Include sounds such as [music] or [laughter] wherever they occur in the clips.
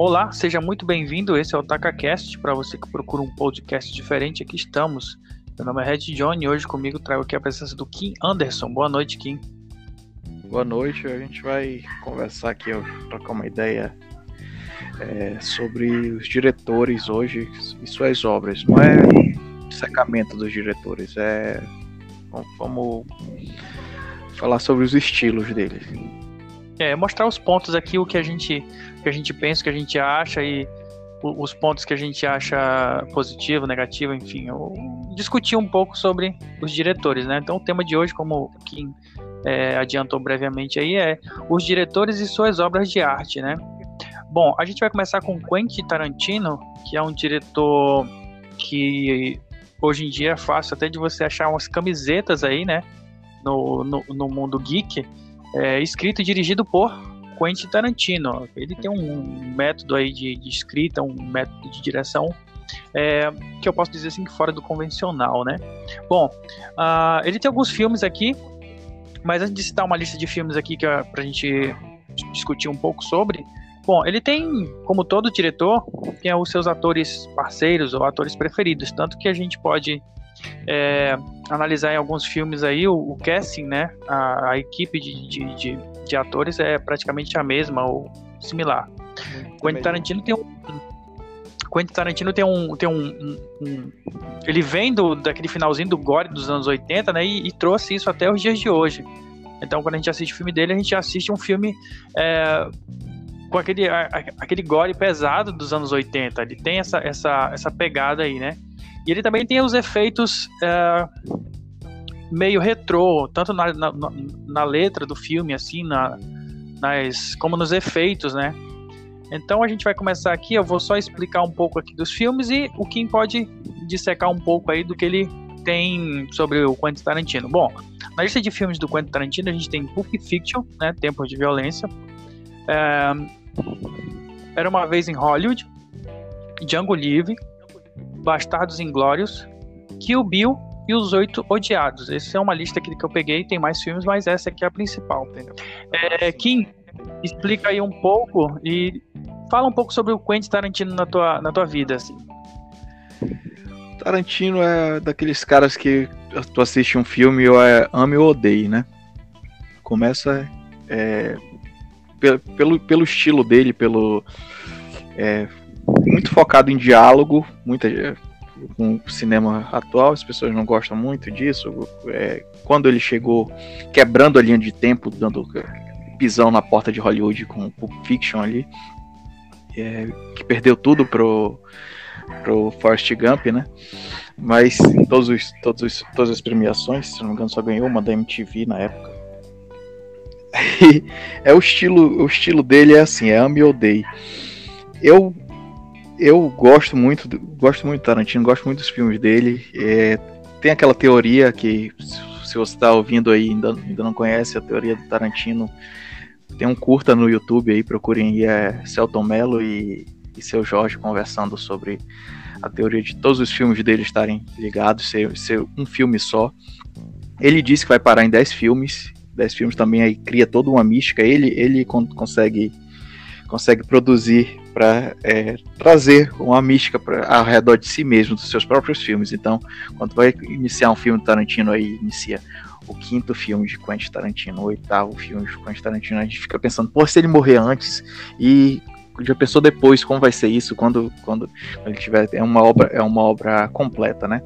Olá, seja muito bem-vindo. Esse é o TacaCast. Para você que procura um podcast diferente, aqui estamos. Meu nome é Red John e hoje comigo trago aqui a presença do Kim Anderson. Boa noite, Kim. Boa noite. A gente vai conversar aqui, trocar uma ideia é, sobre os diretores hoje e suas obras. Não é secamento dos diretores, é vamos falar sobre os estilos deles. É, mostrar os pontos aqui, o que a gente, que a gente pensa, que a gente acha e os pontos que a gente acha positivo, negativo, enfim, discutir um pouco sobre os diretores, né? Então o tema de hoje, como Kim é, adiantou brevemente aí, é os diretores e suas obras de arte, né? Bom, a gente vai começar com Quentin Tarantino, que é um diretor que hoje em dia é fácil até de você achar umas camisetas aí, né? No, no, no mundo geek é, escrito e dirigido por Quentin Tarantino. Ele tem um método aí de, de escrita, um método de direção é, que eu posso dizer assim fora do convencional, né? Bom, uh, ele tem alguns filmes aqui, mas antes de citar uma lista de filmes aqui que é pra gente discutir um pouco sobre, bom, ele tem, como todo diretor, tem os seus atores parceiros ou atores preferidos, tanto que a gente pode é, analisar em alguns filmes aí o, o casting, né? A, a equipe de, de, de, de, atores é praticamente a mesma ou similar. Muito Quentin Tarantino tem um Quentin Tarantino tem um tem um, um, um, ele vem do daquele finalzinho do gore dos anos 80, né? E, e, trouxe isso até os dias de hoje. Então, quando a gente assiste o filme dele, a gente assiste um filme é, com aquele, a, aquele gore pesado dos anos 80. Ele tem essa, essa, essa pegada aí, né? E ele também tem os efeitos é, meio retrô, tanto na, na, na, letra do filme, assim, na, nas, como nos efeitos, né? Então a gente vai começar aqui, eu vou só explicar um pouco aqui dos filmes e o Kim pode dissecar um pouco aí do que ele tem sobre o Quentin Tarantino. Bom, na lista de filmes do Quentin Tarantino a gente tem Pulp Fiction, né, Tempos de Violência, é, Era Uma Vez em Hollywood, Django Livre, Bastardos Inglórios, Kill Bill e Os Oito Odiados. Essa é uma lista aqui que eu peguei, tem mais filmes, mas essa aqui é a principal? É, Kim, explica aí um pouco e fala um pouco sobre o Quentin Tarantino na tua, na tua vida, assim. Tarantino é daqueles caras que tu assiste um filme ou é ame ou odeie, né? Começa é, pelo, pelo, pelo estilo dele, pelo é, muito focado em diálogo, muita com o cinema atual, as pessoas não gostam muito disso. É, quando ele chegou quebrando a linha de tempo, dando pisão na porta de Hollywood com Pulp Fiction ali, é, que perdeu tudo pro, pro Forrest Gump, né? Mas todos os, todos os, todas as premiações, se não me engano, só ganhou uma da MTV na época. [laughs] é o estilo, o estilo dele é assim, é ame ou odeie. Eu eu gosto muito, gosto muito do Tarantino, gosto muito dos filmes dele. É, tem aquela teoria que, se você está ouvindo aí ainda, ainda não conhece a teoria do Tarantino, tem um curta no YouTube aí, procurem aí, é Celton Mello e, e seu Jorge conversando sobre a teoria de todos os filmes dele estarem ligados, ser, ser um filme só. Ele disse que vai parar em 10 filmes, 10 filmes também aí cria toda uma mística, ele, ele consegue consegue produzir para é, trazer uma mística pra, ao redor de si mesmo, dos seus próprios filmes. Então, quando vai iniciar um filme Tarantino, aí inicia o quinto filme de Quentin Tarantino, o oitavo filme de Quentin Tarantino, a gente fica pensando, pô, se ele morrer antes e já pensou depois como vai ser isso quando, quando ele tiver é uma obra é uma obra completa, né?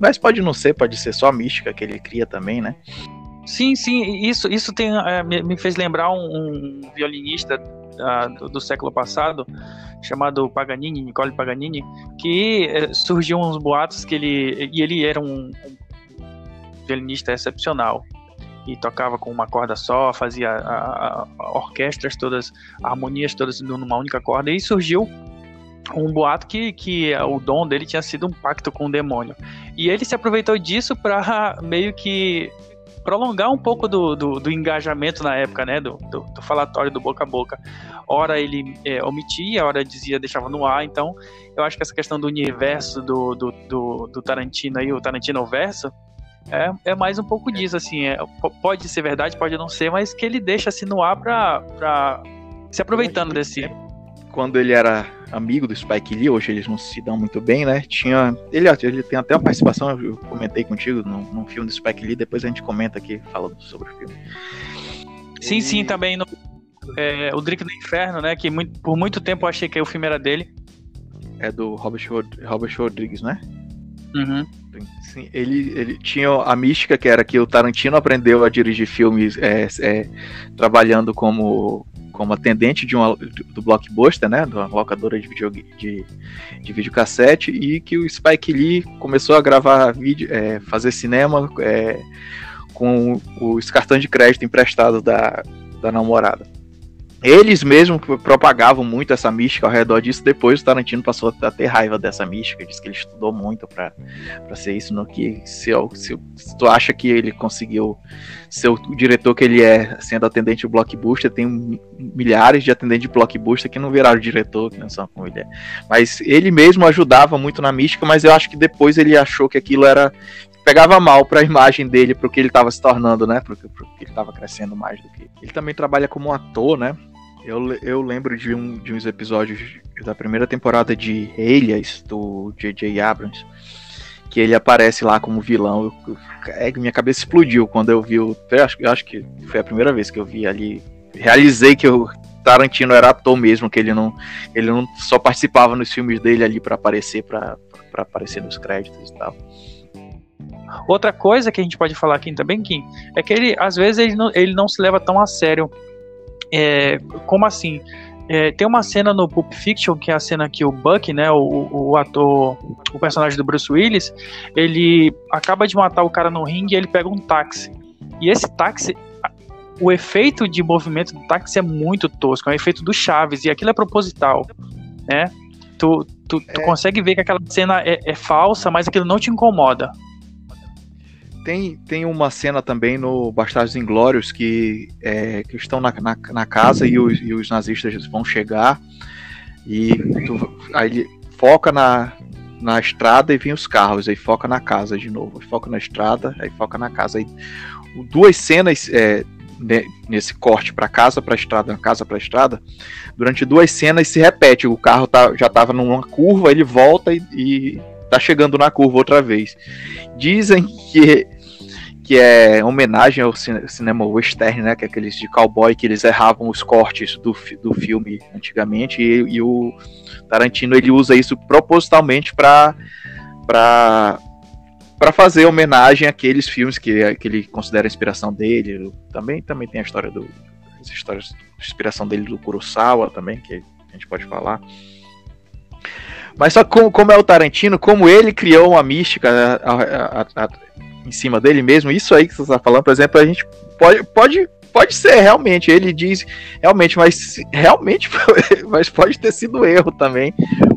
Mas pode não ser, pode ser só a mística que ele cria também, né? Sim, sim, isso, isso tem, é, me, fez lembrar um, um violinista do, do, século passado, chamado Paganini, Nicole Paganini, que é, surgiu uns boatos que ele. E ele era um, um violinista excepcional. E tocava com uma corda só, fazia a, a orquestras todas, harmonias todas numa única corda. E surgiu um boato que, que o dom dele tinha sido um pacto com o demônio. E ele se aproveitou disso para meio que prolongar um pouco do, do, do, engajamento na época, né? Do, do, do, falatório do boca a boca. Ora ele é, omitia, ora dizia, deixava no ar. Então, eu acho que essa questão do universo do, do, do, do Tarantino aí, o Tarantino verso, é, é mais um pouco disso, assim. É, pode ser verdade, pode não ser, mas que ele deixa assim no ar pra, pra se aproveitando desse. Quando ele era amigo do Spike Lee, hoje eles não se dão muito bem, né? Tinha. Ele, ele tem até uma participação, eu comentei contigo, num, num filme do Spike Lee, depois a gente comenta aqui falando sobre o filme. Sim, e... sim, também no, é, O Drink do Inferno, né? Que muito, por muito tempo eu achei que o filme era dele. É do Robert, Robert Rodrigues, né? Uhum. Sim, ele, ele tinha a mística que era que o Tarantino aprendeu a dirigir filmes é, é, trabalhando como como atendente de uma, do Blockbuster, né, da locadora de, video, de, de videocassete, e que o Spike Lee começou a gravar vídeo, é, fazer cinema é, com os cartões de crédito emprestados da, da namorada. Eles mesmos propagavam muito essa mística ao redor disso. Depois o Tarantino passou a ter raiva dessa mística. Disse que ele estudou muito para ser isso. No que se, se, se, tu acha que ele conseguiu ser o diretor que ele é, sendo atendente do blockbuster, tem milhares de atendentes de blockbuster que não viraram diretor, que não são como ele é. Mas ele mesmo ajudava muito na mística. Mas eu acho que depois ele achou que aquilo era pegava mal para a imagem dele, para o que ele estava se tornando, né? Porque, porque ele estava crescendo mais do que. Ele também trabalha como ator, né? Eu, eu lembro de, um, de uns episódios da primeira temporada de Elias, do J.J. Abrams, que ele aparece lá como vilão. Eu, é, minha cabeça explodiu quando eu vi o. Eu acho, eu acho que foi a primeira vez que eu vi ali. Realizei que o Tarantino era ator mesmo, que ele não, ele não só participava nos filmes dele ali para aparecer, para aparecer nos créditos e tal. Outra coisa que a gente pode falar aqui também, Kim, é que ele às vezes ele não, ele não se leva tão a sério é, como assim? É, tem uma cena no Pulp Fiction, que é a cena que o Buck, né, o, o ator, o personagem do Bruce Willis, ele acaba de matar o cara no ringue e ele pega um táxi. E esse táxi, o efeito de movimento do táxi é muito tosco, é o efeito do Chaves, e aquilo é proposital, né? Tu, tu, tu é. consegue ver que aquela cena é, é falsa, mas aquilo não te incomoda. Tem, tem uma cena também no Bastardos Inglórios que, é, que estão na, na, na casa e os, e os, nazistas vão chegar e tu, aí ele foca na, na estrada e vem os carros, aí foca na casa de novo, foca na estrada, aí foca na casa. Aí, duas cenas é, nesse corte para casa, para estrada, casa para estrada, durante duas cenas se repete. O carro tá, já estava numa curva, ele volta e tá chegando na curva outra vez. Dizem que que é homenagem ao cinema western, né, que é aqueles de cowboy que eles erravam os cortes do, do filme antigamente e, e o Tarantino ele usa isso propositalmente para para para fazer homenagem àqueles filmes que, que ele considera a inspiração dele. Também também tem a história do as histórias de inspiração dele do Kurosawa também que a gente pode falar. Mas só como, como é o Tarantino, como ele criou uma mística a, a, a, em cima dele mesmo, isso aí que você está falando, por exemplo, a gente pode, pode, pode ser realmente, ele diz realmente, mas realmente [laughs] mas pode ter sido erro também,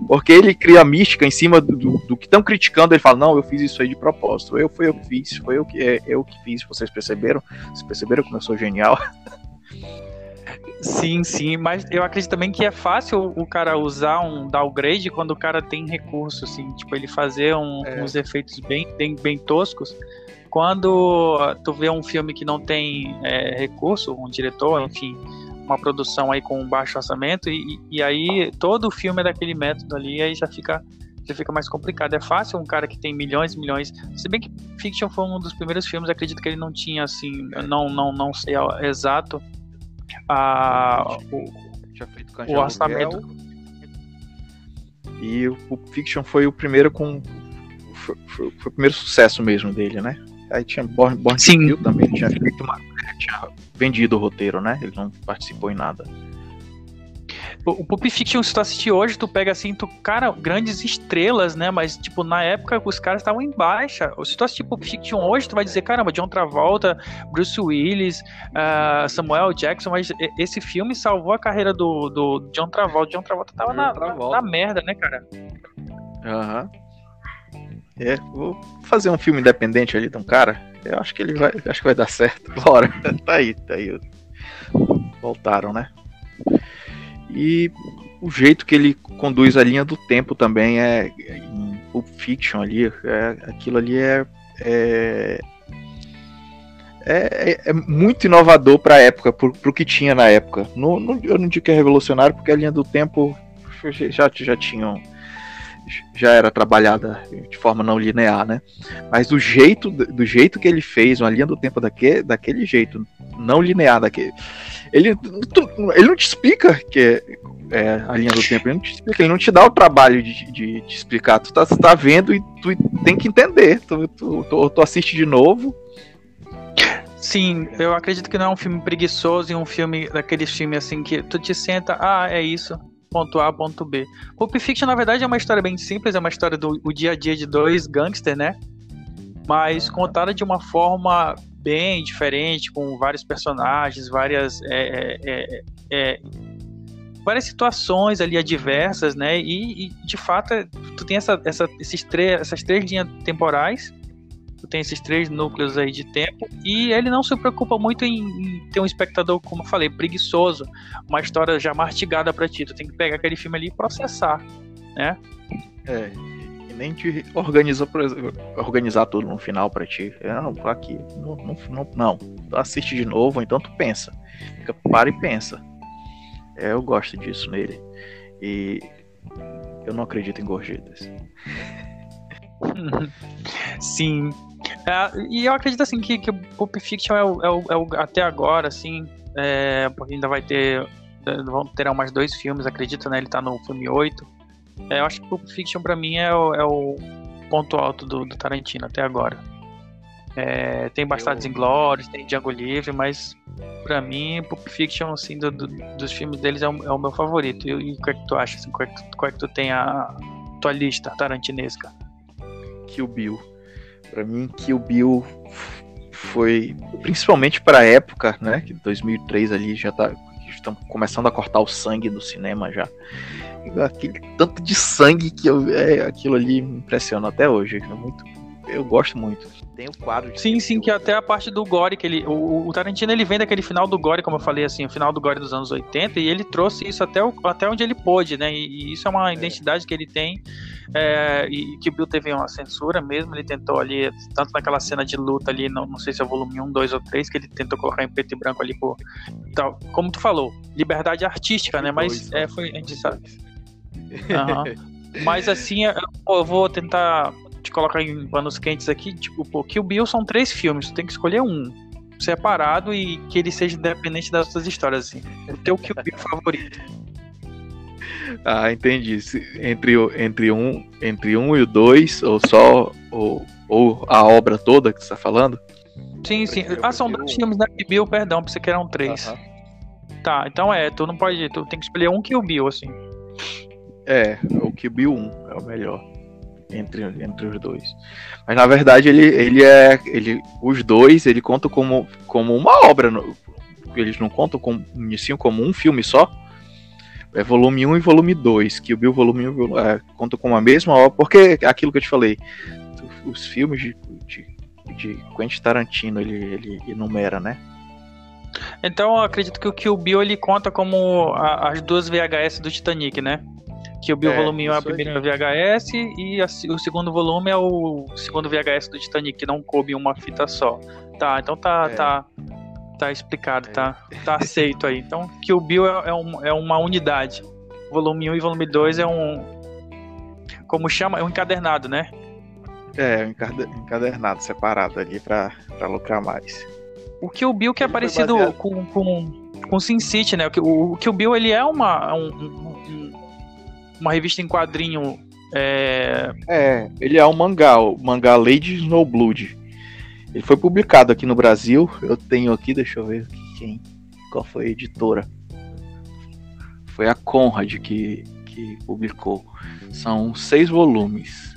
porque ele cria mística em cima do, do, do que estão criticando, ele fala, não, eu fiz isso aí de propósito, eu foi eu que fiz, foi eu que, é, eu que fiz, vocês perceberam? Vocês perceberam como eu sou genial? [laughs] Sim, sim, mas eu acredito também que é fácil o cara usar um downgrade quando o cara tem recurso, assim, tipo, ele fazer um, é. uns efeitos bem, bem, bem, toscos. Quando tu vê um filme que não tem é, recurso, um diretor, enfim, uma produção aí com um baixo orçamento, e, e aí todo o filme é daquele método ali, aí já fica já fica mais complicado. É fácil um cara que tem milhões e milhões. Se bem que Fiction foi um dos primeiros filmes, acredito que ele não tinha assim, não não não sei exato, a, o, o orçamento. E o Pulp Fiction foi o primeiro com. Foi, foi, foi, o primeiro sucesso mesmo dele, né? Aí tinha Born, Born Sim. também, tinha feito uma. Tinha vendido o roteiro, né? Ele não participou em nada. O Pulp Fiction, se tu assistir hoje, tu pega assim, tu, cara, grandes estrelas, né? Mas, tipo, na época os caras estavam em baixa. Se tu assistir Pulp Fiction hoje, tu vai dizer, caramba, John Travolta, Bruce Willis, uh, Samuel Jackson, mas esse filme salvou a carreira do, do John Travolta. John Travolta tava John na, Travolta. Na, na, merda, né, cara? Aham. Uhum. É, vou fazer um filme independente ali de um cara. Eu acho que ele vai. Acho que vai dar certo. [laughs] Bora. tá aí, tá aí. Voltaram, né? E o jeito que ele conduz a linha do tempo também é Pulp Fiction ali, é, aquilo ali é, é é, é, muito inovador para a época, para o que tinha na época. No, no, eu não digo que é revolucionário, porque a linha do tempo já, já tinham já era trabalhada de forma não linear, né? Mas do jeito, do jeito que ele fez uma linha do tempo daquele, daquele jeito, não linear daquele. Ele, ele não te explica que é, a linha do tempo, ele não te explica, ele não te dá o trabalho de, de, de explicar. Tu tá, tu tá vendo e tu tem que entender. Tu, tu, tu, tu assiste de novo. Sim, eu acredito que não é um filme preguiçoso e um filme daqueles filmes assim que tu te senta, ah, é isso, ponto A, ponto B. Pulp Fiction, na verdade, é uma história bem simples, é uma história do dia a dia de dois gangsters, né? Mas contada de uma forma bem diferente, com vários personagens, várias. É, é, é, é várias situações ali adversas, né? E, e de fato, tu tem essa, essa, esses três, essas três linhas temporais tu tem esses três núcleos aí de tempo e ele não se preocupa muito em, ter um espectador, como eu falei, preguiçoso, uma história já mastigada para ti. Tu tem que pegar aquele filme ali e processar, né? É, e nem te organiza, organizar tudo no final para ti. É, não, aqui, não, não, não, assiste de novo, então tu pensa. Fica, para e pensa. É, eu gosto disso nele. E eu não acredito em gorjetas. [laughs] Sim. É, e eu acredito assim que, que Pulp Fiction é o, é o, é o até agora, assim, é, porque ainda vai ter. Vão ter mais dois filmes, acredito, né? Ele tá no filme 8. É, eu acho que Pulp Fiction pra mim é o, é o ponto alto do, do Tarantino até agora. É, tem Bastardos eu... Inglórios, tem Django Livre, mas pra mim, Pulp Fiction, assim, do, do, dos filmes deles é o, é o meu favorito. E, e, o que é que tu acha? Assim, qual, é que, qual é que tu tem a tua lista tarantinesca? Kill Bill. Para mim, Kill Bill foi principalmente para a época, né, que 2003 ali já tá estamos começando a cortar o sangue do cinema já. Aquele tanto de sangue que eu, é, aquilo ali me impressiona até hoje. É muito, eu gosto muito. Tem o quadro. sim, sim, que até a parte do gore que ele, o, o, Tarantino ele vem daquele final do gore, como eu falei assim, o final do gore dos anos 80 e ele trouxe isso até, o, até onde ele pôde, né? E, e isso é uma é. identidade que ele tem é, e que o Bill teve uma censura mesmo, ele tentou ali, tanto naquela cena de luta ali, não, não sei se é o volume 1, 2 ou 3, que ele tentou colocar em preto e branco ali por. Tal, como tu falou, liberdade artística, né? Mas é, foi. A gente sabe. Uhum. Mas assim, eu vou tentar te colocar em panos quentes aqui, tipo, pô, que o Bill são três filmes, tu tem que escolher um separado e que ele seja independente das outras histórias, assim. O teu Kill Bill favorito. [laughs] Ah, entendi. Entre, entre, um, entre um e o dois, ou só ou, ou a obra toda que você está falando? Sim, sim. Ah, são dois filmes da Bill, perdão, pensei que eram três. Uh -huh. Tá, então é, tu não pode. Tu tem que escolher um Kill Bill, assim. É, o Kill Bill 1 é o melhor. Entre, entre os dois. Mas na verdade ele, ele é. Ele, os dois ele conta como, como uma obra. Eles não contam como, como um filme só é volume 1 e volume 2, que o Bill volume 1 é, conta com a mesma obra, porque aquilo que eu te falei, os filmes de, de, de Quentin Tarantino ele, ele enumera, né? Então eu acredito que o Kill Bill ele conta como a, as duas VHS do Titanic, né? Kill Bill é, volume 1 é a primeira VHS e a, o segundo volume é o segundo VHS do Titanic, que não coube uma fita só. Tá, então tá, é. tá, Tá explicado, tá, tá aceito aí. Então, que o Bill é, é, um, é uma unidade. Volume 1 e volume 2 é um. Como chama? É um encadernado, né? É, encadernado separado ali pra, pra lucrar mais. O que o Bill que é parecido baseado... com, com, com Sin City, né? O, o que o Bill ele é uma, um, um, uma revista em quadrinho. É... é, ele é um mangá, o mangá Lady Snowblood. Ele foi publicado aqui no Brasil. Eu tenho aqui, deixa eu ver quem, qual foi a editora. Foi a Conrad que, que publicou. São seis volumes.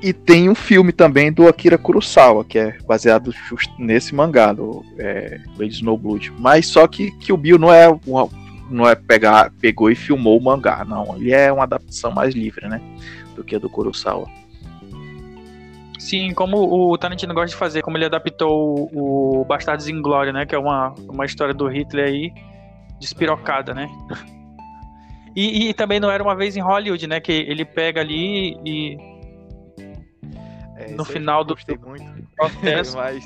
E tem um filme também do Akira Kurosawa, que é baseado nesse mangá, do é, Lady Snowblood. Mas só que, que o Bill não é uma, não é pegar, pegou e filmou o mangá, não. Ele é uma adaptação mais livre, né? Do que a do Kurosawa. Sim, como o Tarantino gosta de fazer, como ele adaptou o, Bastardos Inglória, né? Que é uma, uma história do Hitler aí, despirocada, né? [laughs] E, e, também não era uma vez em Hollywood, né? Que ele pega ali e. É, no final do processo. [laughs] Mas...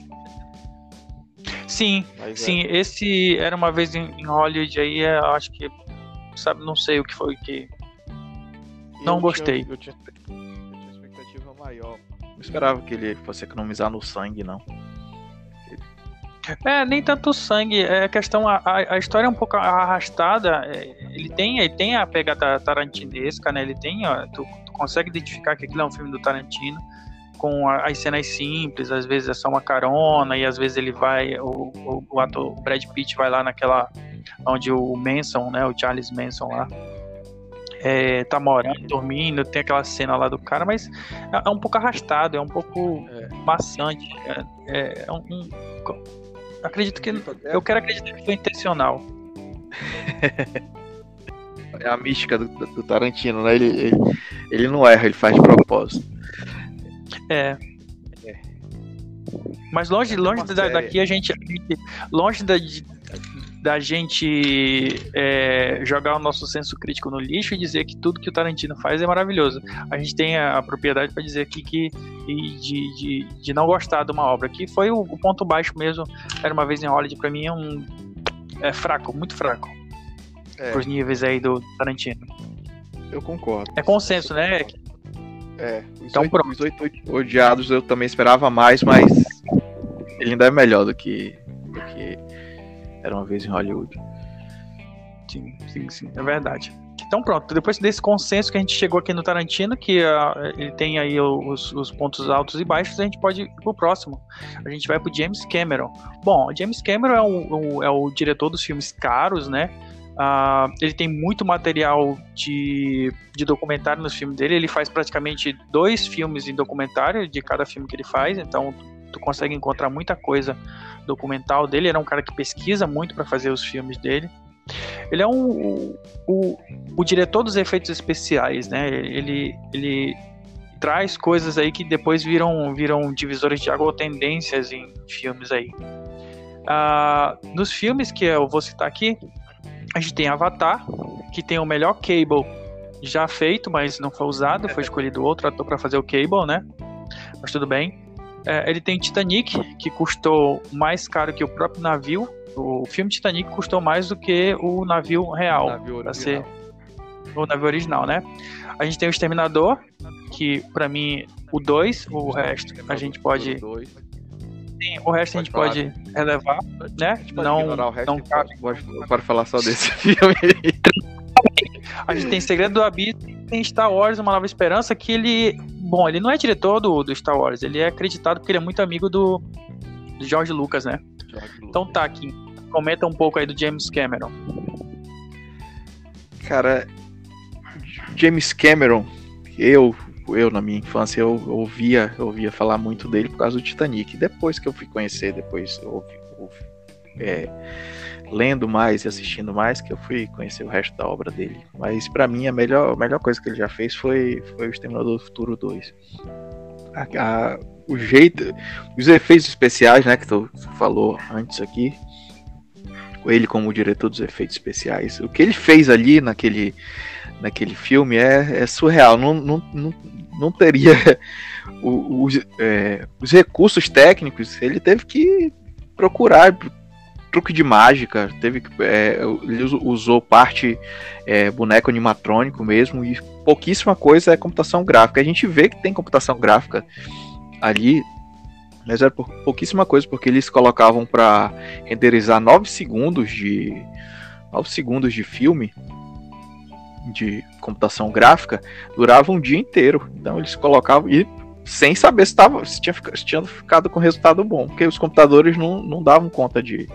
Sim, Mas sim. É. Esse era uma vez em, em Hollywood aí, é, eu acho que. Sabe, não sei o que foi que não eu gostei. Tinha, eu, tinha, eu tinha expectativa maior. Não esperava que ele fosse economizar no sangue, não. É, nem tanto sangue, é questão, a, a história é um pouco arrastada, é, ele tem, ele tem a pegada tarantinesca, né, ele tem, ó, tu, tu, consegue identificar que aquilo é um filme do Tarantino, com as cenas simples, às vezes é só uma carona, e às vezes ele vai, o, o, o ator o Brad Pitt vai lá naquela, onde o Manson, né, o Charles Manson lá, é, tá morando, dormindo, tem aquela cena lá do cara, mas é, é um pouco arrastado, é um pouco é. maçante, é, é, é um, um Acredito que. Eu quero acreditar que foi intencional. [laughs] é a mística do, do Tarantino, né? Ele, ele, ele, não erra, ele faz de propósito. É. é. Mas longe, longe da, daqui a gente, a gente. Longe da, da gente é, jogar o nosso senso crítico no lixo e dizer que tudo que o Tarantino faz é maravilhoso. A gente tem a, a propriedade para dizer aqui que de, de, de, não gostar de uma obra, que foi o, o ponto baixo mesmo. Era uma vez em Hollywood, para mim é um é fraco, muito fraco. É. Pros níveis aí do Tarantino. Eu concordo. É consenso, né? É, os, então, oito, os oito odiados eu também esperava mais, mas ele ainda é melhor do que, do que era uma vez em Hollywood. Sim, sim, sim, é verdade. Então pronto, depois desse consenso que a gente chegou aqui no Tarantino, que uh, ele tem aí os, os, pontos altos e baixos, a gente pode ir pro próximo. A gente vai pro James Cameron. Bom, James Cameron é é o diretor dos filmes caros, né? Uh, ele tem muito material de, de documentário nos filmes dele. Ele faz praticamente dois filmes em documentário de cada filme que ele faz, então tu consegue encontrar muita coisa documental dele. Ele era um cara que pesquisa muito para fazer os filmes dele. Ele é um, o, o, o, diretor dos efeitos especiais, né? Ele, ele traz coisas aí que depois viram, viram divisores de água ou tendências em filmes aí. Uh, nos filmes que eu vou citar aqui, a gente tem Avatar, que tem o melhor Cable já feito, mas não foi usado, foi escolhido outro ator para fazer o Cable, né? Mas tudo bem. É, ele tem Titanic, que custou mais caro que o próprio navio. O filme Titanic custou mais do que o navio real. Navio ser o navio original, né? A gente tem o Exterminador, que para mim o 2, o resto a gente pode. Sim, o resto a gente pode relevar, né? não, não cabe. Pode, pode falar só desse [laughs] filme. A gente tem Segredo do Abismo, tem Star Wars, Uma Nova Esperança, que ele. Bom, ele não é diretor do, do Star Wars, ele é acreditado porque ele é muito amigo do, do George Lucas, né? George então tá, aqui. Comenta um pouco aí do James Cameron. Cara, James Cameron, eu, eu na minha infância, eu ouvia, eu ouvia falar muito dele por causa do Titanic. Depois que eu fui conhecer, depois eu ouvi é, lendo mais e assistindo mais que eu fui conhecer o resto da obra dele. Mas para mim a melhor, a melhor coisa que ele já fez foi, foi o Exterminador do Futuro 2. A, a, o jeito, os efeitos especiais, né, que tu falou antes aqui, ele como diretor dos efeitos especiais, o que ele fez ali naquele, naquele filme é, é surreal. Não, não, não, não teria [laughs] os, é, os recursos técnicos, ele teve que procurar truque de mágica, teve é, ele usou parte é, boneco animatrônico mesmo e pouquíssima coisa é computação gráfica. A gente vê que tem computação gráfica ali, mas era pouquíssima coisa porque eles colocavam para renderizar 9 segundos de 9 segundos de filme de computação gráfica durava um dia inteiro. Então eles colocavam e sem saber se, tava, se, tinha, se tinha ficado com resultado bom, porque os computadores não, não davam conta de,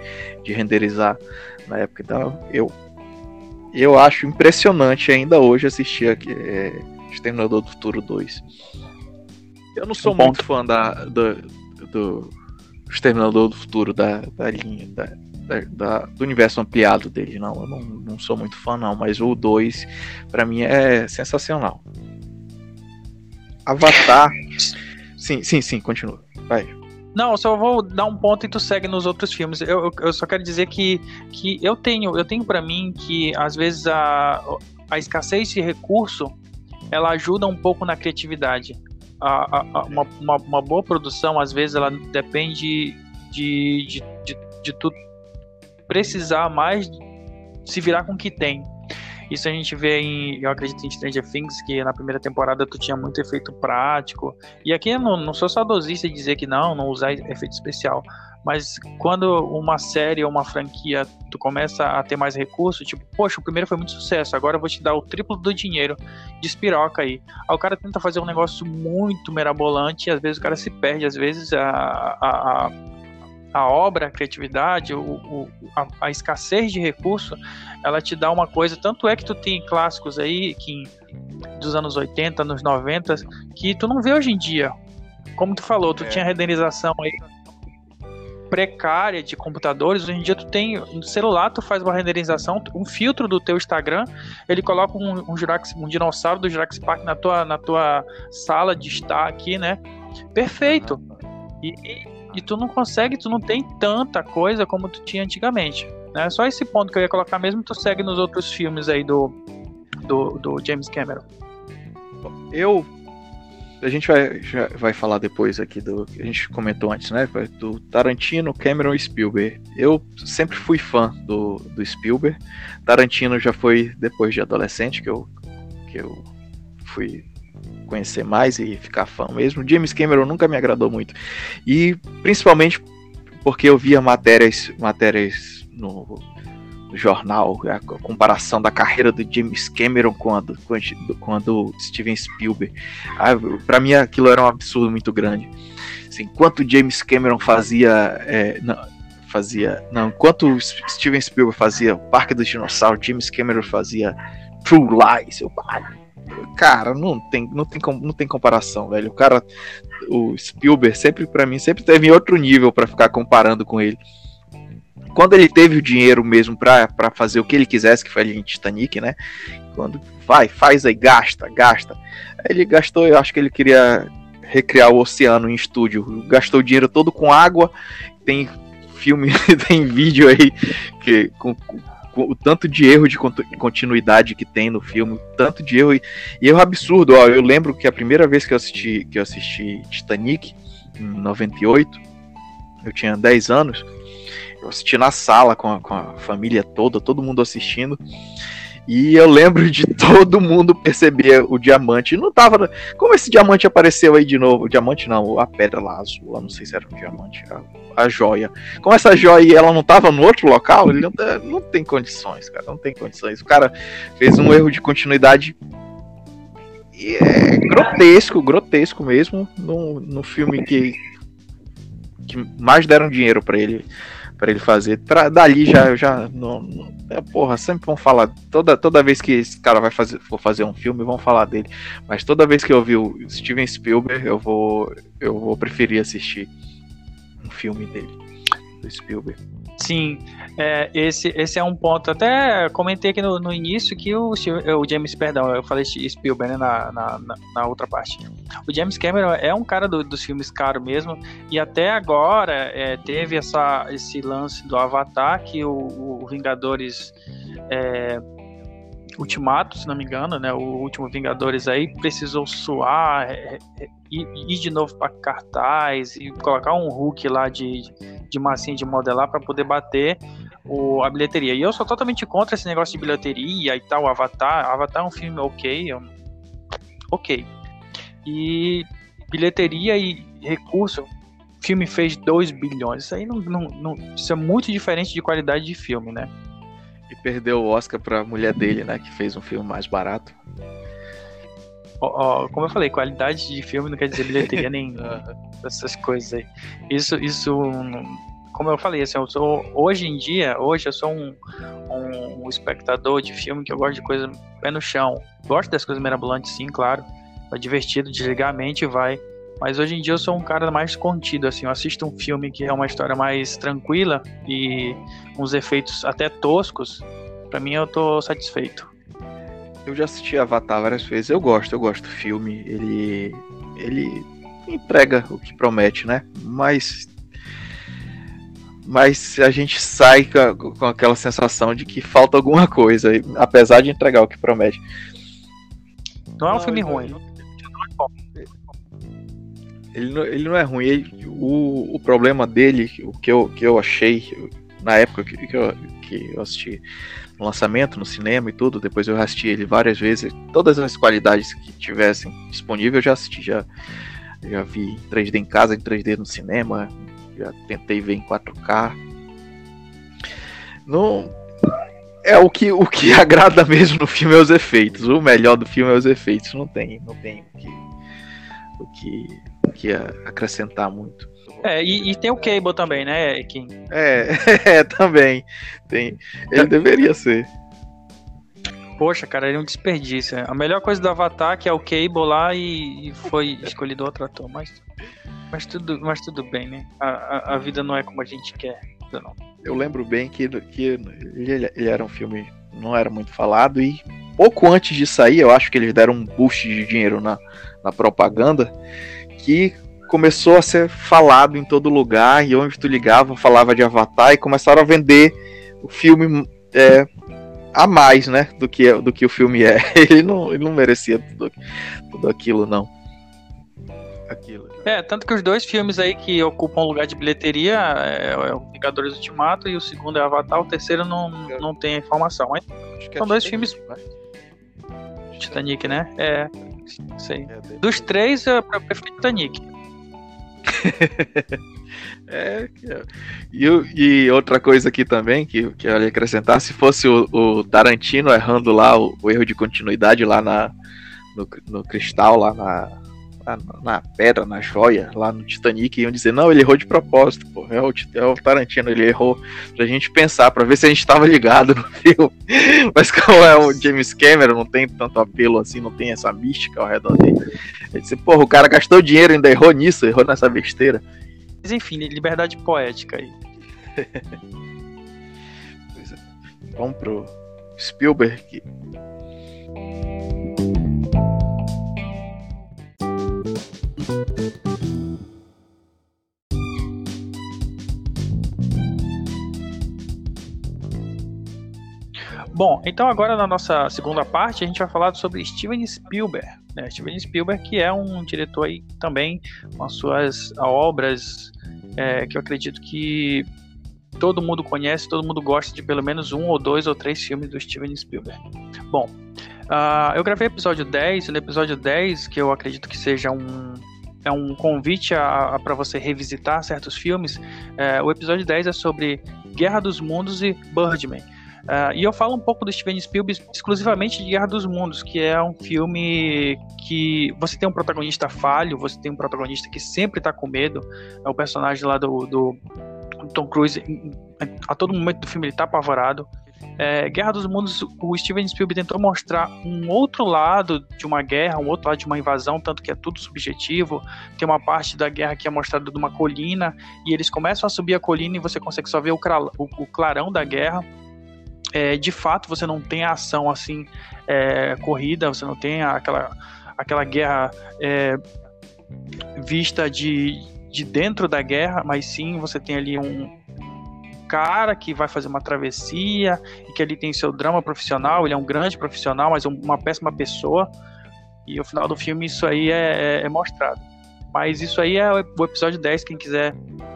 de renderizar na época. Então eu, eu acho impressionante ainda hoje assistir aqui, é, Exterminador do Futuro 2. Eu não sou um muito fã da, do, do Exterminador do Futuro, da, da linha, da, da, do universo ampliado dele, não. Eu não, não sou muito fã, não, mas o 2 para mim é sensacional. Avatar. sim, sim, sim, continua. Vai. Não, eu só vou dar um ponto e tu segue nos outros filmes. Eu, eu só quero dizer que, que eu tenho, eu tenho para mim que às vezes a, a escassez de recurso ela ajuda um pouco na criatividade. A, a, a uma, uma, uma, boa produção, às vezes, ela depende de, de, de, de tu precisar mais se virar com o que tem. Isso a gente vê em, eu acredito em Stranger Things, que na primeira temporada tu tinha muito efeito prático. E aqui eu não, não sou saudosista de dizer que não, não usar efeito especial. Mas quando uma série ou uma franquia tu começa a ter mais recursos, tipo, poxa, o primeiro foi muito sucesso, agora eu vou te dar o triplo do dinheiro de espiroca aí. Aí o cara tenta fazer um negócio muito mirabolante e às vezes o cara se perde, às vezes a, a, a, a obra, a criatividade, o, o a, a, escassez de recurso, ela te dá uma coisa, tanto é que tu tem clássicos aí que dos anos 80, anos 90, que tu não vê hoje em dia. Como tu falou, tu é. tinha renderização aí precária de computadores, hoje em dia tu tem no celular, tu faz uma renderização, um filtro do teu Instagram, ele coloca um, um, Jurax, um dinossauro do Jurassic Park na tua, na tua sala de estar aqui, né? Perfeito. E, e, e, tu não consegue, tu não tem tanta coisa como tu tinha antigamente. Né? Só esse ponto que eu ia colocar mesmo, tu segue nos outros filmes aí do, do, do James Cameron. Eu a gente vai, vai falar depois aqui do a gente comentou antes, né? Do Tarantino, Cameron e Spielberg. Eu sempre fui fã do, do Spielberg. Tarantino já foi depois de adolescente que eu, que eu fui conhecer mais e ficar fã mesmo. James Cameron nunca me agradou muito. E principalmente porque eu via matérias, matérias no jornal, a comparação da carreira do James Cameron com a do, com a do Steven Spielberg. Ah, para mim aquilo era um absurdo muito grande. Assim, enquanto James Cameron fazia. É, não, fazia. Não, enquanto Steven Spielberg fazia o Parque dos Dinossauros, James Cameron fazia True Lies. Eu, cara, não tem, não, tem, não tem comparação, velho. O cara, o Spielberg sempre, para mim, sempre teve outro nível para ficar comparando com ele quando ele teve o dinheiro mesmo para fazer o que ele quisesse, que foi ali em Titanic, né? Quando vai, faz aí, gasta, gasta. Ele gastou, eu acho que ele queria recriar o oceano em estúdio, gastou o dinheiro todo com água. Tem filme, [laughs] tem vídeo aí que com, o tanto de erro de continuidade que tem no filme, tanto de erro e, e erro absurdo. Ó, eu lembro que a primeira vez que eu assisti que eu assisti Titanic em 98, eu tinha 10 anos. Eu assisti na sala com a, com a família toda, todo mundo assistindo. E eu lembro de [laughs] todo mundo perceber o diamante. Não tava. Como esse diamante apareceu aí de novo? O diamante não, a pedra lá azul. Eu não sei se era um diamante. A, a joia. Como essa joia ela não tava no outro local, ele não, não tem condições, cara. Não tem condições. O cara fez um erro de continuidade. É grotesco, grotesco mesmo. No, no filme que, que mais deram dinheiro para ele para ele fazer. Pra, dali já, já não, não, é, porra, sempre vão falar. Toda, toda vez que esse cara vai fazer, for fazer um filme, vão falar dele. Mas toda vez que eu vi o Steven Spielberg, eu vou, eu vou preferir assistir um filme dele, do Spielberg. Sim, é, esse, esse é um ponto. Até comentei aqui no, no início que o, o James, perdão, eu falei Spielberg né, na, na, na, outra parte. O James Cameron é um cara do, dos filmes caros mesmo, e até agora é, teve essa, esse lance do Avatar que o, o Vingadores. É, Ultimato, se não me engano, né? O último Vingadores aí precisou suar, é, é, ir, ir de novo para cartaz e colocar um Hulk lá de, de massinha de modelar para poder bater o, a bilheteria. E eu sou totalmente contra esse negócio de bilheteria e tal. Avatar, Avatar é um filme ok, é ok. E bilheteria e recurso, filme fez 2 bilhões. Isso aí não, não, não, isso é muito diferente de qualidade de filme, né? E perdeu o Oscar pra mulher dele, né? Que fez um filme mais barato. Ó, como eu falei, qualidade de filme não quer dizer bilheteria [laughs] nem essas coisas aí. Isso, isso, como eu falei, assim, eu sou, hoje em dia, hoje eu sou um, um, um espectador de filme que eu gosto de coisa pé no chão. Gosto das coisas mirabolantes, sim, claro. É divertido, desligar a mente e vai. Mas hoje em dia eu sou um cara mais contido, assim, eu assisto um filme que é uma história mais tranquila e uns efeitos até toscos, para mim eu tô satisfeito. Eu já assisti Avatar várias vezes, eu gosto, eu gosto do filme, ele ele entrega o que promete, né? Mas mas a gente sai com, com aquela sensação de que falta alguma coisa, apesar de entregar o que promete. Não é um filme ruim. Ele não, ele não é ruim. Ele, o, o problema dele, o que eu, que eu achei, na época que, que, eu, que eu assisti no lançamento, no cinema e tudo, depois eu assisti ele várias vezes, todas as qualidades que tivessem disponível eu já assisti, já, já vi em 3D em casa, em 3D no cinema, já tentei ver em 4K. Não, é o que, o que [laughs] agrada mesmo no filme é os efeitos. O melhor do filme é os efeitos. Não tem, não tem o que, o que, que acrescentar muito. É, e, e, tem o Cable também, né, Kim? É, [laughs] é, também. Tem. Ele deveria ser. Poxa, cara, ele é um desperdício. A melhor coisa do Avatar que é o Cable lá e, e foi escolhido outro ator, mas, mas, tudo, mas tudo bem, né? A, a, a vida não é como a gente quer, não. Eu lembro bem que, que ele, ele era um filme não era muito falado e pouco antes de sair, eu acho que eles deram um boost de dinheiro na, na propaganda que começou a ser falado em todo lugar e onde tu ligava falava de Avatar e começaram a vender o filme é, a mais, né, do que, do que o filme é. [laughs] Ele não, ele não merecia tudo, tudo aquilo, não. Aquilo. É, tanto que os dois filmes aí que ocupam o lugar de bilheteria é, é, o Vingadores Ultimato e o segundo é Avatar, o terceiro não, não tem a informação. Mas são dois filmes. Né? Titanic, né? É, sei. É, Dos três, eu prefiro Titanic. [laughs] é, e, e, outra coisa aqui também que, que eu ia acrescentar, se fosse o, o Tarantino errando lá o, o, erro de continuidade lá na, no, no cristal, lá na, na, pedra, na joia, lá no Titanic, iam dizer, não, ele errou de propósito, pô, é o, é o Tarantino, ele errou pra gente pensar, pra ver se a gente tava ligado no [laughs] filme. Mas como é o James Cameron, não tem tanto apelo assim, não tem essa mística ao redor dele. Ele disse, porra, o cara gastou dinheiro, ainda errou nisso, errou nessa besteira. Mas enfim, liberdade poética aí. [laughs] pois é. Vamos pro Spielberg. Bom, então agora na nossa segunda parte a gente vai falar sobre Steven Spielberg. Né? Steven Spielberg que é um diretor aí também com as suas obras é, que eu acredito que todo mundo conhece, todo mundo gosta de pelo menos um ou dois ou três filmes do Steven Spielberg. Bom, uh, eu gravei episódio 10, e no episódio 10, que eu acredito que seja um, é um convite para você revisitar certos filmes, é, o episódio 10 é sobre Guerra dos Mundos e Birdman. Uh, e eu falo um pouco do Steven Spielberg exclusivamente de Guerra dos Mundos, que é um filme que você tem um protagonista falho, você tem um protagonista que sempre tá com medo, é o personagem lá do, do Tom Cruise, a todo momento do filme ele tá apavorado. É, guerra dos Mundos, o Steven Spielberg tentou mostrar um outro lado de uma guerra, um outro lado de uma invasão, tanto que é tudo subjetivo. Tem uma parte da guerra que é mostrada de uma colina, e eles começam a subir a colina e você consegue só ver o, o clarão da guerra é, de fato você não tem a ação assim é, corrida, você não tem aquela, aquela guerra é, vista de, de dentro da guerra, mas sim você tem ali um cara que vai fazer uma travessia e que ali tem seu drama profissional, ele é um grande profissional, mas uma péssima pessoa. E no final do filme isso aí é, é, é mostrado. Mas isso aí é o episódio 10, quem quiser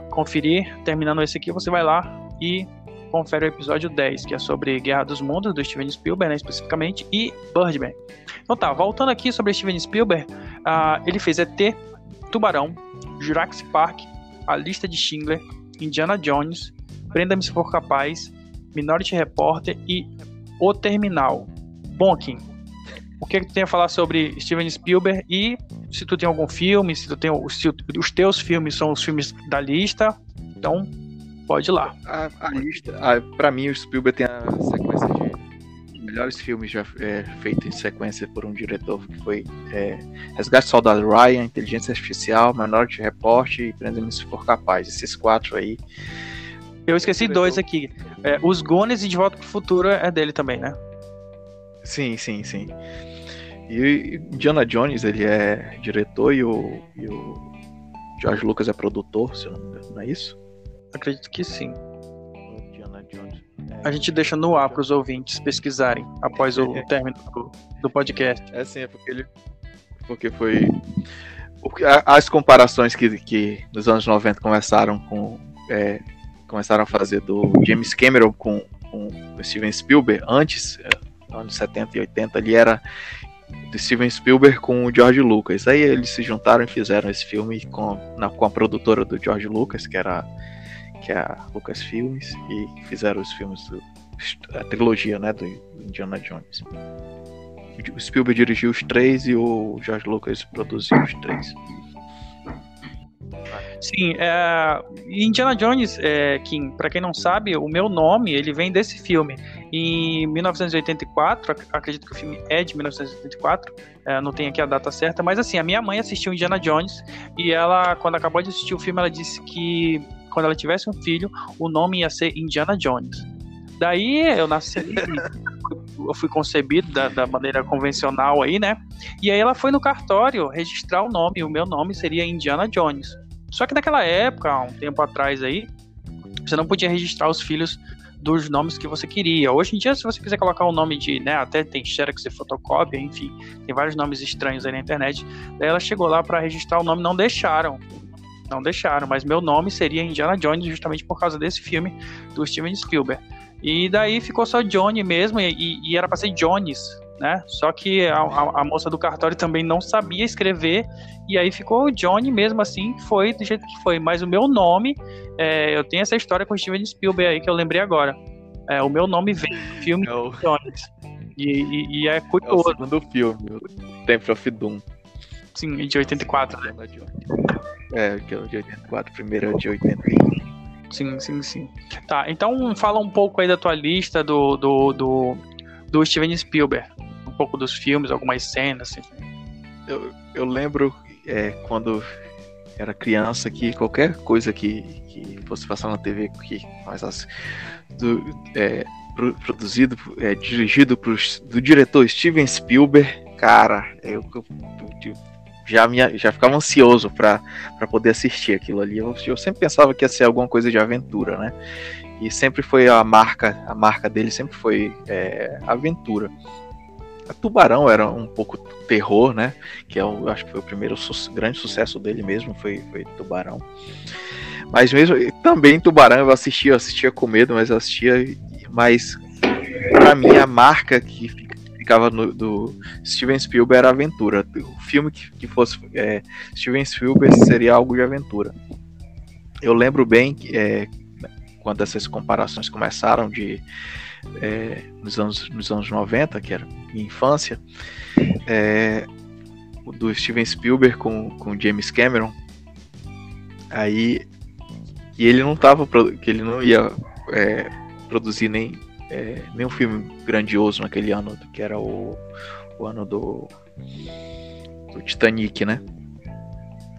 conferir, terminando esse aqui, você vai lá e confere o episódio 10, que é sobre Guerra dos Mundos, do Steven Spielberg, né, especificamente, e Birdman. Então tá, voltando aqui sobre Steven Spielberg, uh, ele fez ET, Tubarão, Jurassic Park, A Lista de Schindler, Indiana Jones, Prenda-me se for capaz, Minority Repórter e O Terminal. Bom, Kim, o que, é que tu tem a falar sobre Steven Spielberg e se tu tem algum filme, se tu tem se os teus filmes são os filmes da lista, então Pode ir lá. A, a lista, a, pra mim, o Spielberg tem a sequência de melhores filmes já é, feitos em sequência por um diretor que foi é, Resgate Soldado Ryan, Inteligência Artificial, Minority Report e Prenda-me se for capaz. Esses quatro aí. Eu esqueci dois aqui. É, Os Gones e De Volta pro Futuro é dele também, né? Sim, sim, sim. E Indiana Jones, ele é diretor e o, e o George Lucas é produtor, se eu não me engano, não é isso? Acredito que sim. A gente deixa no ar para os ouvintes pesquisarem após o [laughs] término do, do, podcast. É sim, é porque ele. Porque foi. As comparações que, que nos anos 90 começaram com é, começaram a fazer do James Cameron com, com o Steven Spielberg, antes, é, anos 70 e 80, ali era do Steven Spielberg com o George Lucas. Aí eles se juntaram e fizeram esse filme com, na, com a produtora do George Lucas, que era que é a Lucas Filmes, e fizeram os filmes do, a trilogia, né, do Indiana Jones. O Spielberg dirigiu os três e o George Lucas produziu os três. Sim, é, Indiana Jones, é, Kim, para quem não sabe, o meu nome ele vem desse filme. Em 1984, acredito que o filme é de 1984, é, não tem aqui a data certa, mas assim, a minha mãe assistiu Indiana Jones e ela, quando acabou de assistir o filme, ela disse que quando ela tivesse um filho, o nome ia ser Indiana Jones. Daí eu nasci, eu fui concebido da, da, maneira convencional aí, né? E aí ela foi no cartório registrar o nome, o meu nome seria Indiana Jones. Só que naquela época, um tempo atrás aí, você não podia registrar os filhos dos nomes que você queria. Hoje em dia, se você quiser colocar o um nome de, né, até tem xerox e fotocópia, enfim, tem vários nomes estranhos aí na internet. Daí ela chegou lá para registrar o nome, não deixaram. Não deixaram, mas meu nome seria Indiana Jones justamente por causa desse filme do Steven Spielberg. E daí ficou só Johnny mesmo, e, e era para ser Jones, né? Só que a, a, a, moça do cartório também não sabia escrever, e aí ficou Johnny mesmo assim, foi do jeito que foi. Mas o meu nome, é, eu tenho essa história com o Steven Spielberg aí que eu lembrei agora. É, o meu nome vem do filme é o... Jones. E, e, e, é curioso. É o segundo filme, Temple of Doom. Sim, de 84, né? É, que é de 84, primeiro é de 81. Sim, sim, sim. Tá, então fala um pouco aí da tua lista do, do, do, do Steven Spielberg. Um pouco dos filmes, algumas cenas, assim. Eu, eu lembro é, quando era criança que qualquer coisa que, que fosse passar na TV que mais assim, do, é, produzido, é, dirigido pro, do diretor Steven Spielberg, cara, eu, eu, eu já, me, já ficava ansioso para poder assistir aquilo ali. Eu, eu, sempre pensava que ia ser alguma coisa de aventura, né? E sempre foi a marca, a marca dele sempre foi é, aventura. A Tubarão era um pouco terror, né? Que eu é acho que foi o primeiro su grande sucesso dele mesmo, foi, foi Tubarão. Mas mesmo também Tubarão eu assistia, eu assistia com medo, mas eu assistia. Mas para mim a marca que ficava no, do Steven Spielberg era aventura. O filme que, que fosse é, Steven Spielberg seria algo de aventura. Eu lembro bem que é, quando essas comparações começaram de é, nos, anos, nos anos 90, que era minha infância, é, do Steven Spielberg com, com James Cameron, aí e ele não tava que ele não ia é, produzir nem é, nenhum filme grandioso naquele ano, que era o, o ano do, do Titanic, né?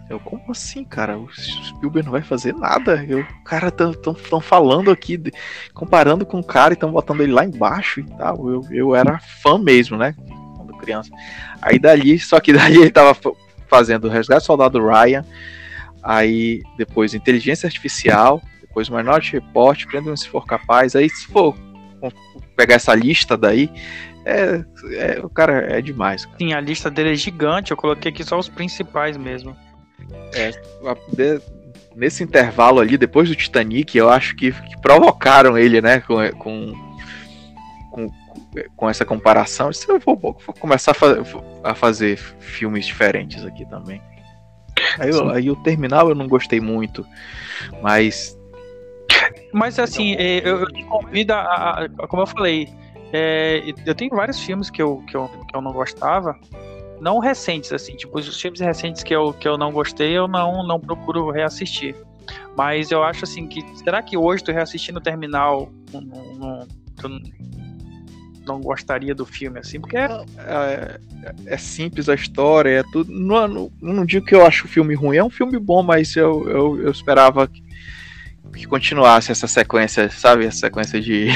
Eu, como assim, cara? O Spielberg não vai fazer nada? Eu, cara, tão, tão, tão falando aqui, comparando com o cara e estão botando ele lá embaixo e tal. Eu, eu era fã mesmo, né? Quando criança. Aí dali, só que dali ele tava fazendo o Resgate Soldado Ryan, aí depois Inteligência Artificial, depois Minority Report, Prenda-me se for capaz. Aí se for pegar essa lista daí, é, é, o cara é demais. Cara. Sim, a lista dele é gigante, eu coloquei aqui só os principais mesmo. É, de, nesse intervalo ali, depois do Titanic, eu acho que, que provocaram ele, né, com, com, com, com essa comparação. Eu vou, vou começar a, fa a, fazer filmes diferentes aqui também. Aí, aí o Terminal eu não gostei muito, mas mas assim, então, é, eu, eu te convido a, a, Como eu falei, é, eu tenho vários filmes que eu, que, eu, que eu não gostava. Não recentes, assim, tipo, os filmes recentes que eu, que eu não gostei, eu não, não procuro reassistir. Mas eu acho assim que. Será que hoje tu reassistindo o terminal não, não, tu não gostaria do filme, assim? Porque é, é, é simples a história, é tudo. Não, não, não digo que eu acho o filme ruim, é um filme bom, mas eu, eu, eu esperava que que continuasse essa sequência, sabe? Essa sequência de,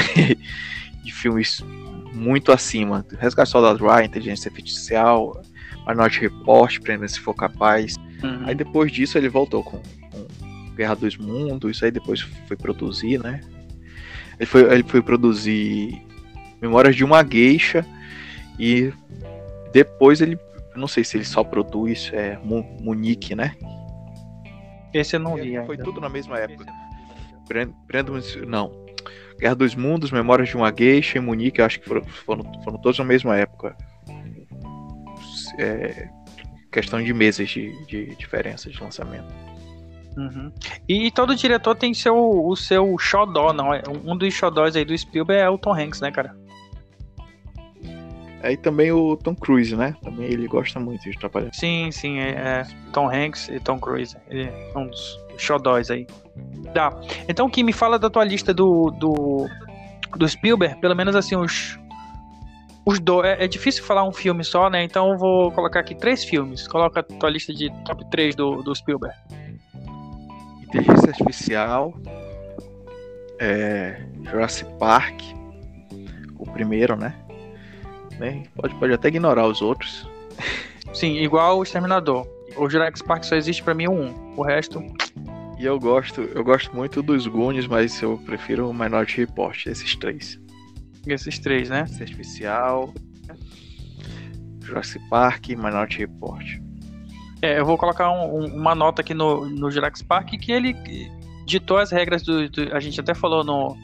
[laughs] de filmes muito acima. Resgate Soldado Ryan, Inteligência Artificial, Minority Report, Prenda se for capaz. Uhum. Aí depois disso ele voltou com, com, Guerra dos Mundos, aí depois foi produzir, né? Ele foi, ele foi produzir Memórias de uma Geisha e depois ele, não sei se ele só produz é, Munique, né? Esse eu não vi. Foi tudo na mesma época. Brandon, não. Guerra dos Mundos, Memórias de uma Geisha e Munique, acho que foram, foram, foram todos na mesma época. É, questão de meses de, de diferença de lançamento. Uhum. E, e, todo diretor tem seu, o seu xodó, não é? Um dos xodós aí do Spielberg é o Tom Hanks, né, cara? Aí também o Tom Cruise, né? Também ele gosta muito de trabalhar. Sim, sim, é, é Tom Hanks e Tom Cruise. Ele é um dos xodóis aí. Tá. Então, Kim, me fala da tua lista do, do, do Spielberg, pelo menos assim, os. Os dois. É, é, difícil falar um filme só, né? Então eu vou colocar aqui três filmes. Coloca a tua lista de top 3 do, do Spielberg. Inteligência Artificial. É, Jurassic Park. O primeiro, né? né? Pode, pode até ignorar os outros. Sim, igual o Exterminador. O Jurassic Park só existe para mim um. O resto. E eu gosto, eu gosto muito dos Goonies, mas eu prefiro o Minority Report, esses três. Esses três, né? Artificial, Jurassic Park e Minority Report. É, eu vou colocar um, um, uma nota aqui no, no Jurassic Park que ele ditou as regras do, do, A gente até falou no,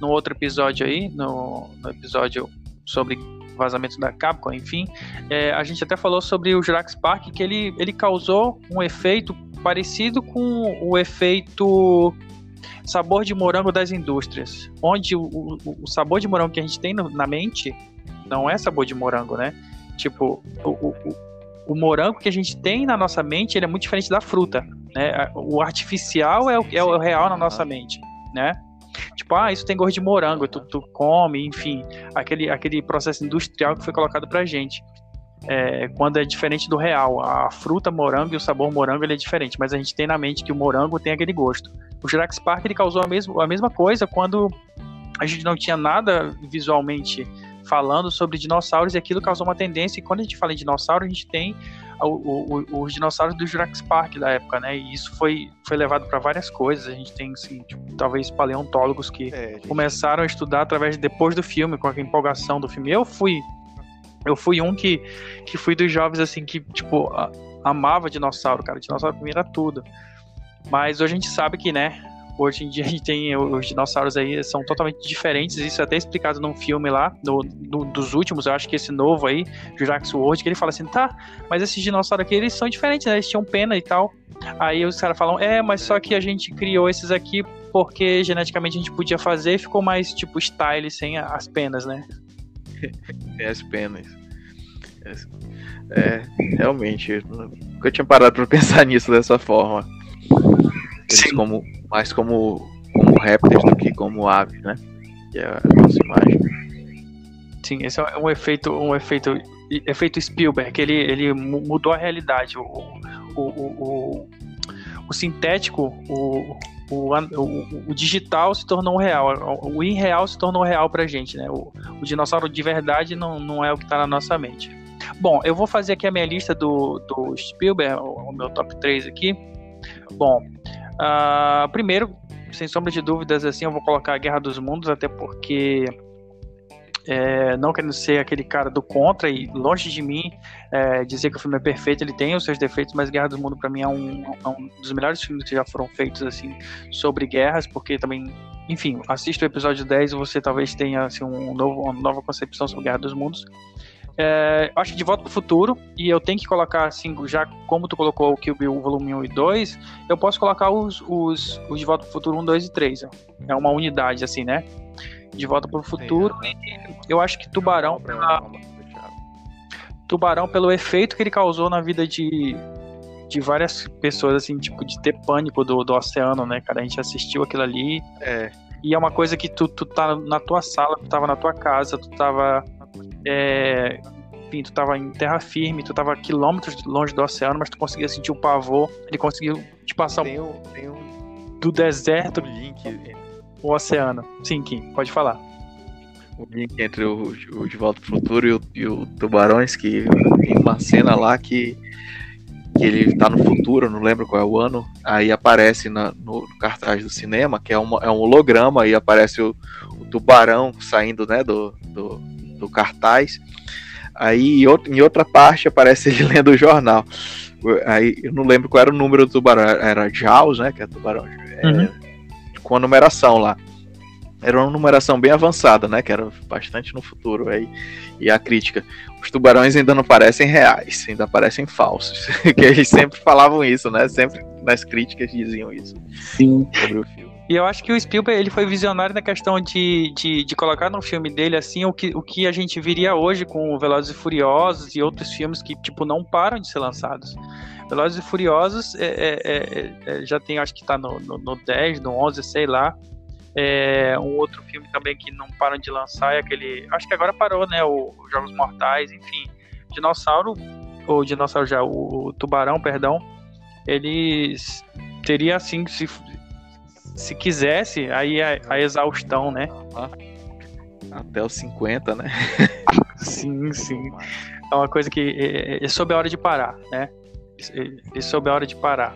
no outro episódio aí, no, no episódio sobre vazamento da Capcom, enfim, é, a gente até falou sobre o Jurassic Park que ele, ele causou um efeito parecido com o efeito sabor de morango das indústrias, onde o, o, o sabor de morango que a gente tem no, na mente não é sabor de morango, né? Tipo, o, o, o, morango que a gente tem na nossa mente ele é muito diferente da fruta, né? O artificial é o, é o real na nossa mente, né? Tipo, ah, isso tem gosto de morango, tu, tu come, enfim, aquele, aquele processo industrial que foi colocado pra gente. É, quando é diferente do real. A fruta morango e o sabor morango ele é diferente, mas a gente tem na mente que o morango tem aquele gosto. O Jurassic Park ele causou a, mesmo, a mesma coisa quando a gente não tinha nada visualmente falando sobre dinossauros e aquilo causou uma tendência. E quando a gente fala em dinossauro, a gente tem o, o, os dinossauros do Jurassic Park da época, né? E isso foi, foi levado para várias coisas. A gente tem, assim, tipo, talvez paleontólogos que é, gente... começaram a estudar através depois do filme, com a empolgação do filme. Eu fui eu fui um que, que fui dos jovens, assim, que, tipo, amava dinossauro, cara. Dinossauro pra mim era tudo. Mas hoje a gente sabe que, né, hoje em dia a gente tem os dinossauros aí são totalmente diferentes. Isso é até explicado num filme lá, no, no, dos últimos, eu acho que esse novo aí, Jurassic World, que ele fala assim, tá, mas esses dinossauros aqui, eles são diferentes, né? Eles tinham pena e tal. Aí os caras falam, é, mas só que a gente criou esses aqui porque geneticamente a gente podia fazer e ficou mais, tipo, style sem as penas, né? [laughs] As penas. É, realmente, nunca tinha parado pra pensar [laughs] nisso dessa forma. Eles como, mais como, como répteis do que como aves, né? Que é a nossa imagem. Sim, esse é um efeito, um efeito, efeito Spielberg, ele, ele mudou a realidade. O, o, o, o sintético, o, o, o, o, digital se tornou real, o irreal se tornou real pra gente, né? O, o dinossauro de verdade não, não é o que tá na nossa mente. Bom, eu vou fazer aqui a minha lista do, do Spielberg, o, o meu top 3 aqui. Bom, uh, primeiro, sem sombra de dúvidas, assim, eu vou colocar a Guerra dos Mundos, até porque é, não querendo ser aquele cara do contra e longe de mim é, dizer que o filme é perfeito, ele tem os seus defeitos, mas Guerra do Mundo para mim é um, é um, dos melhores filmes que já foram feitos assim sobre guerras, porque também, enfim, assista o episódio 10 e você talvez tenha assim, um novo, uma nova concepção sobre Guerra dos Mundos. É, acho que de volta pro futuro, e eu tenho que colocar, assim, já como tu colocou o Kill Bill volume 1 e 2, eu posso colocar os, os, os de volta pro futuro 1, 2 e 3. É uma unidade, assim, né? De Volta para o Futuro. Sim, eu acho que Tubarão pela... Tubarão pelo efeito que ele causou na vida de, de várias pessoas, assim, tipo, de ter pânico do, do oceano, né, cara? A gente assistiu aquilo ali. É. E é uma coisa que tu, tu tá na tua sala, tu tava na tua casa, tu tava. É, enfim, tu tava em terra firme, tu tava quilômetros longe do oceano, mas tu conseguia sentir o pavor. Ele conseguiu te passar tem um, tem um, do deserto. Um link o oceano. Sim, Kim, pode falar. O link entre o, o De Volta pro Futuro e o, e o Tubarões, que tem uma cena lá que, que ele tá no futuro, não lembro qual é o ano, aí aparece na, no, no, cartaz do cinema, que é, uma, é um holograma, e aparece o, o tubarão saindo né, do, do, do cartaz. Aí em outra parte aparece ele [laughs] lendo o jornal. Aí eu não lembro qual era o número do tubarão, era Jaws, né? Que é tubarão. É, uhum com a numeração lá. Era uma numeração bem avançada, né? Que era bastante no futuro. Aí, e a crítica. Os tubarões ainda não parecem reais, ainda parecem falsos. [laughs] que eles sempre falavam isso, né? Sempre nas críticas diziam isso. Sim. Sobre o filme. E eu acho que o Spielberg ele foi visionário na questão de, de, de, colocar no filme dele assim o que, o que a gente viria hoje com Velozes e Furiosos e outros filmes que tipo não param de ser lançados. Velozes e Furiosos é, é, é, é já tem, acho que tá no, no, no 10, no 11, sei lá. É, um outro filme também que não param de lançar é aquele. Acho que agora parou, né? O, o Jogos Mortais, enfim. Dinossauro, ou Dinossauro já, o, o Tubarão, perdão. Eles teria assim, se, se quisesse, aí a, a exaustão, né? Até os 50, né? [laughs] sim, sim. É uma coisa que é, é, é sob a hora de parar, né? É, é sob a hora de parar.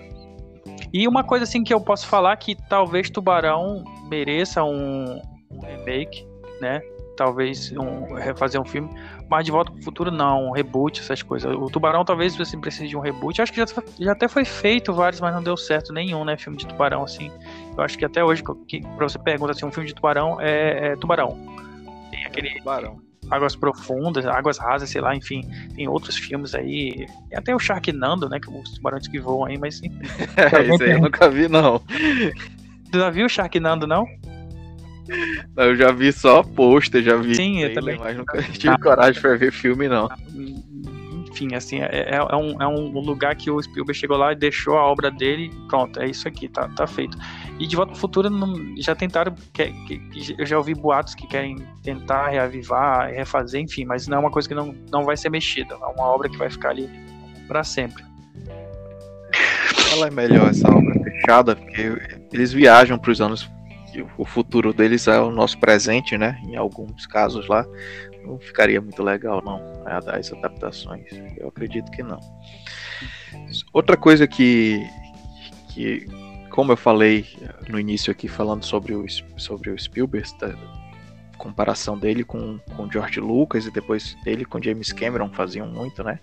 E uma coisa assim que eu posso falar que talvez Tubarão mereça um, um remake, né? Talvez um, refazer um filme, mas de volta pro futuro não, um reboot, essas coisas. O Tubarão talvez você precise de um reboot. Acho que já, já até foi feito vários, mas não deu certo nenhum, né? Filme de Tubarão, assim. Eu acho que até hoje, que, pra você perguntar assim, um filme de Tubarão é, é Tubarão. Tem aquele. Tubarão. Águas Profundas, Águas Rasas, sei lá, enfim, tem outros filmes aí. Tem até o Sharknado, né? Que os tubarões que voam aí, mas. [laughs] é, isso aí eu nunca vi, não. Tu já viu o Sharknando, não? Eu já vi só pôster, já vi. Sim, eu também. Mas nunca tive ah, coragem pra ver filme, não. Enfim, assim, é, é, é, um, é um lugar que o Spielberg chegou lá e deixou a obra dele. Pronto, é isso aqui, tá, tá feito. E de volta pro futuro não, já tentaram. Que, que, que, eu já ouvi boatos que querem tentar reavivar, refazer, enfim, mas não é uma coisa que não, não vai ser mexida. É uma obra que vai ficar ali para sempre. Ela é melhor essa obra fechada, porque eles viajam para os anos o futuro deles é o nosso presente, né? Em alguns casos lá, não ficaria muito legal, não, né, as adaptações. Eu acredito que não. Outra coisa que, que como eu falei no início aqui, falando sobre o, sobre o Spielberg, tá, comparação dele com, com George Lucas e depois dele com James Cameron faziam muito, né?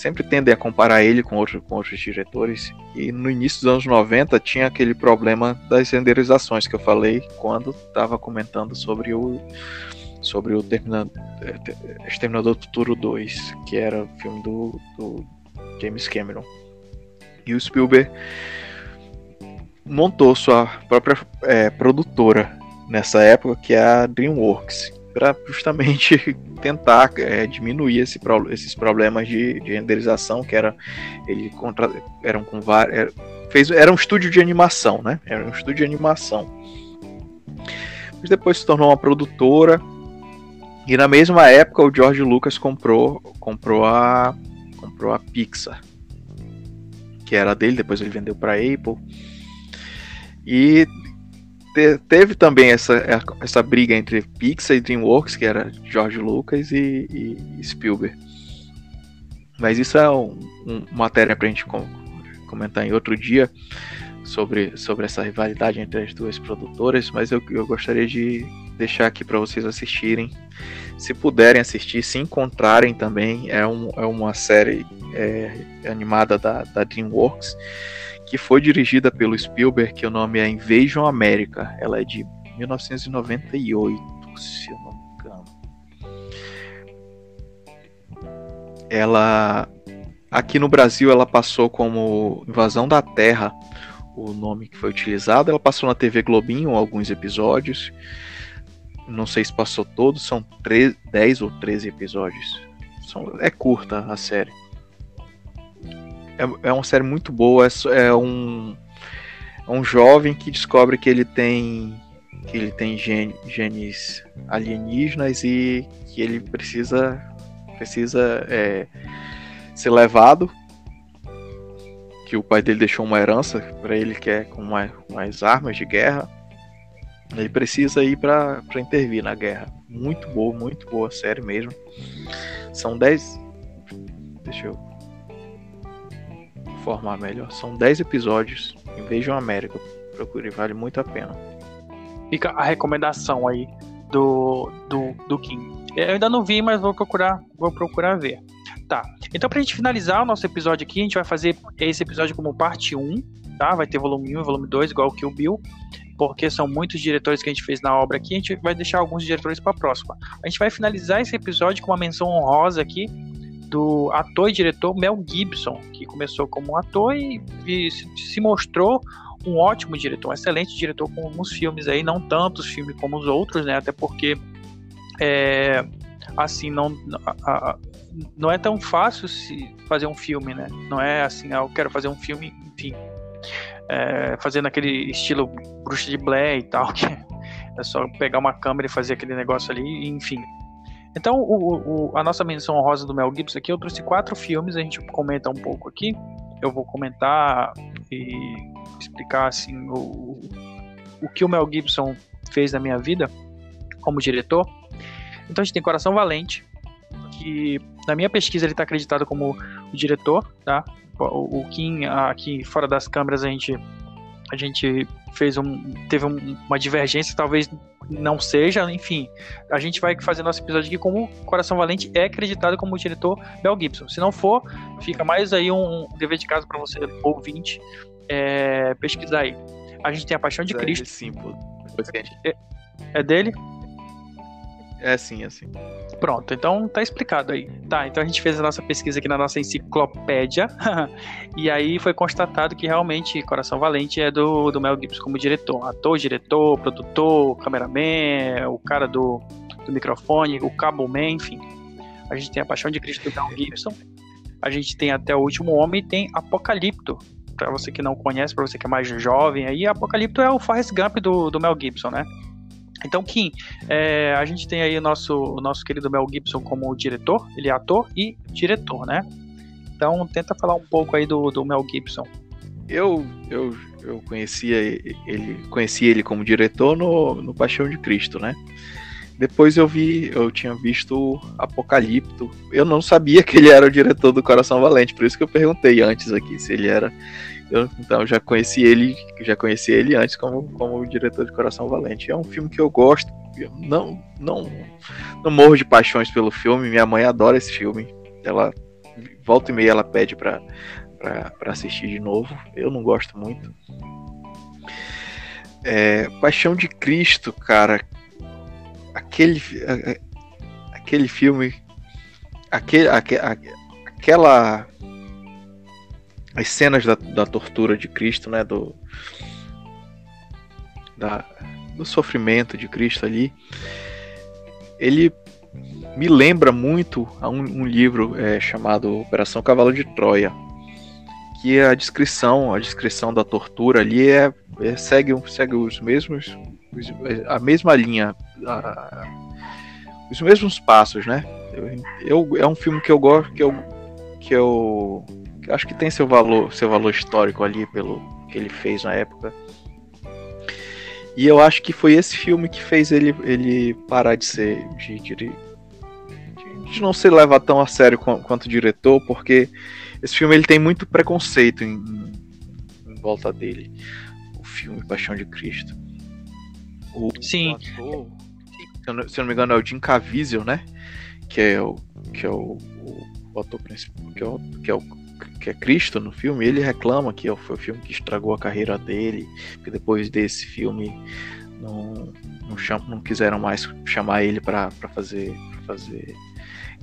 Sempre tendem a comparar ele com, outro, com outros diretores. E no início dos anos 90 tinha aquele problema das renderizações que eu falei quando estava comentando sobre o sobre o Terminador, Exterminador do Futuro 2, que era o filme do, do James Cameron. E o Spielberg montou sua própria é, produtora nessa época, que é a DreamWorks, para justamente [laughs] tentar é, diminuir esse, esses problemas de, de, renderização que era ele contra, eram com vários era, fez era um estúdio de animação, né? Era um estúdio de animação. Mas depois se tornou uma produtora e na mesma época o George Lucas comprou comprou a comprou a Pixar, que era dele. Depois ele vendeu para Apple. E te, teve também essa, essa briga entre Pixar e DreamWorks, que era George Lucas e, e Spielberg. Mas isso é um, um matéria para a gente com, comentar em outro dia sobre, sobre essa rivalidade entre as duas produtoras, mas eu, eu gostaria de deixar aqui para vocês assistirem. Se puderem assistir, se encontrarem também, é, um, é uma série é, animada da, da DreamWorks que foi dirigida pelo Spielberg, que o nome é Invasion America. Ela é de 1998, se eu não me engano. Ela aqui no Brasil ela passou como Invasão da Terra, o nome que foi utilizado. Ela passou na TV Globinho alguns episódios. Não sei se passou todos, são 3, 10 ou 13 episódios. São, é curta a série é, é uma série muito boa. É, é um, é um jovem que descobre que ele tem que ele tem gen, genes alienígenas e que ele precisa precisa é, ser levado que o pai dele deixou uma herança para ele que é com mais, mais armas de guerra. Ele precisa ir para intervir na guerra. Muito boa muito boa série mesmo. São 10 deixa eu formar melhor. São 10 episódios em Vejam América. Procure, vale muito a pena. Fica a recomendação aí do, do, do Kim. Eu ainda não vi, mas vou procurar, vou procurar ver. Tá. Então, pra gente finalizar o nosso episódio aqui, a gente vai fazer esse episódio como parte 1, tá? Vai ter volume 1 e volume 2, igual que o Bill. porque são muitos diretores que a gente fez na obra aqui, a gente vai deixar alguns diretores para próxima. A gente vai finalizar esse episódio com uma menção honrosa aqui do ator e diretor Mel Gibson, que começou como ator e, se mostrou um ótimo diretor, um excelente diretor com alguns filmes aí, não tantos filmes como os outros, né? Até porque é, assim não a, a, não é tão fácil se fazer um filme, né? Não é assim, ah, eu quero fazer um filme, enfim, é, fazendo aquele estilo bruxa de Blair e tal, [laughs] que é só pegar uma câmera e fazer aquele negócio ali, enfim. Então, o, o, a nossa menção honrosa do Mel Gibson aqui, eu trouxe quatro filmes, a gente comenta um pouco aqui. Eu vou comentar e explicar assim o, o que o Mel Gibson fez na minha vida como diretor. Então a gente tem Coração Valente, que na minha pesquisa ele está acreditado como o diretor, tá? O, o Kim aqui fora das câmeras a gente a gente fez um teve um, uma divergência, talvez não seja, enfim, a gente vai fazer nosso episódio aqui como Coração Valente é acreditado como diretor Mel Gibson. Se não for, fica mais aí um dever de casa para você ouvinte é, pesquisar aí. A gente tem a Paixão de Cristo. É, é dele? É sim, é sim. Pronto, então tá explicado aí. Tá, então a gente fez a nossa pesquisa aqui na nossa enciclopédia. [laughs] e aí foi constatado que realmente Coração Valente é do, do Mel Gibson como diretor. Ator, diretor, produtor, cameraman, o cara do, do microfone, o cabo man, enfim. A gente tem a Paixão de Cristo do Mel Gibson. A gente tem até o Último Homem e tem Apocalipto. Pra você que não conhece, pra você que é mais jovem aí, Apocalipto é o Forrest Gump do, do Mel Gibson, né? Então, Kim, é, a gente tem aí o nosso, o nosso querido Mel Gibson como diretor, ele é ator e diretor, né? Então, tenta falar um pouco aí do, do Mel Gibson. Eu, eu, eu conhecia ele, conheci ele como diretor no, no Paixão de Cristo, né? Depois eu vi, eu tinha visto Apocalipto. Eu não sabia que ele era o diretor do Coração Valente, por isso que eu perguntei antes aqui se ele era eu, então já conheci ele, já conheci ele antes como, como diretor de Coração Valente. É um filme que eu gosto. Eu não, não, não morro de paixões pelo filme. Minha mãe adora esse filme. Ela volta e meia ela pede para para assistir de novo. Eu não gosto muito. É, Paixão de Cristo, cara. Aquele aquele filme aquele, aquele aquela as cenas da, da tortura de Cristo, né, do, da, do sofrimento de Cristo ali, ele me lembra muito a um, um livro é, chamado Operação Cavalo de Troia, que a descrição, a descrição da tortura ali é, é segue, segue os mesmos, os, a mesma linha, a, os mesmos passos, né? Eu, eu, é um filme que eu gosto, que eu, que eu acho que tem seu valor, seu valor histórico ali pelo que ele fez na época. E eu acho que foi esse filme que fez ele, ele parar de ser de, de, de, não ser levado tão a sério quanto, diretor, porque esse filme ele tem muito preconceito em, em volta dele. O filme Paixão de Cristo. O, Sim. Ator, se, eu não, se eu não me engano, é o Jim Caviezel, né? Que é o, que é o, o, o ator principal, que é o, que é o que é Cristo no filme, ele reclama que foi o filme que estragou a carreira dele, que depois desse filme não, não, cham, não quiseram mais chamar ele para fazer, fazer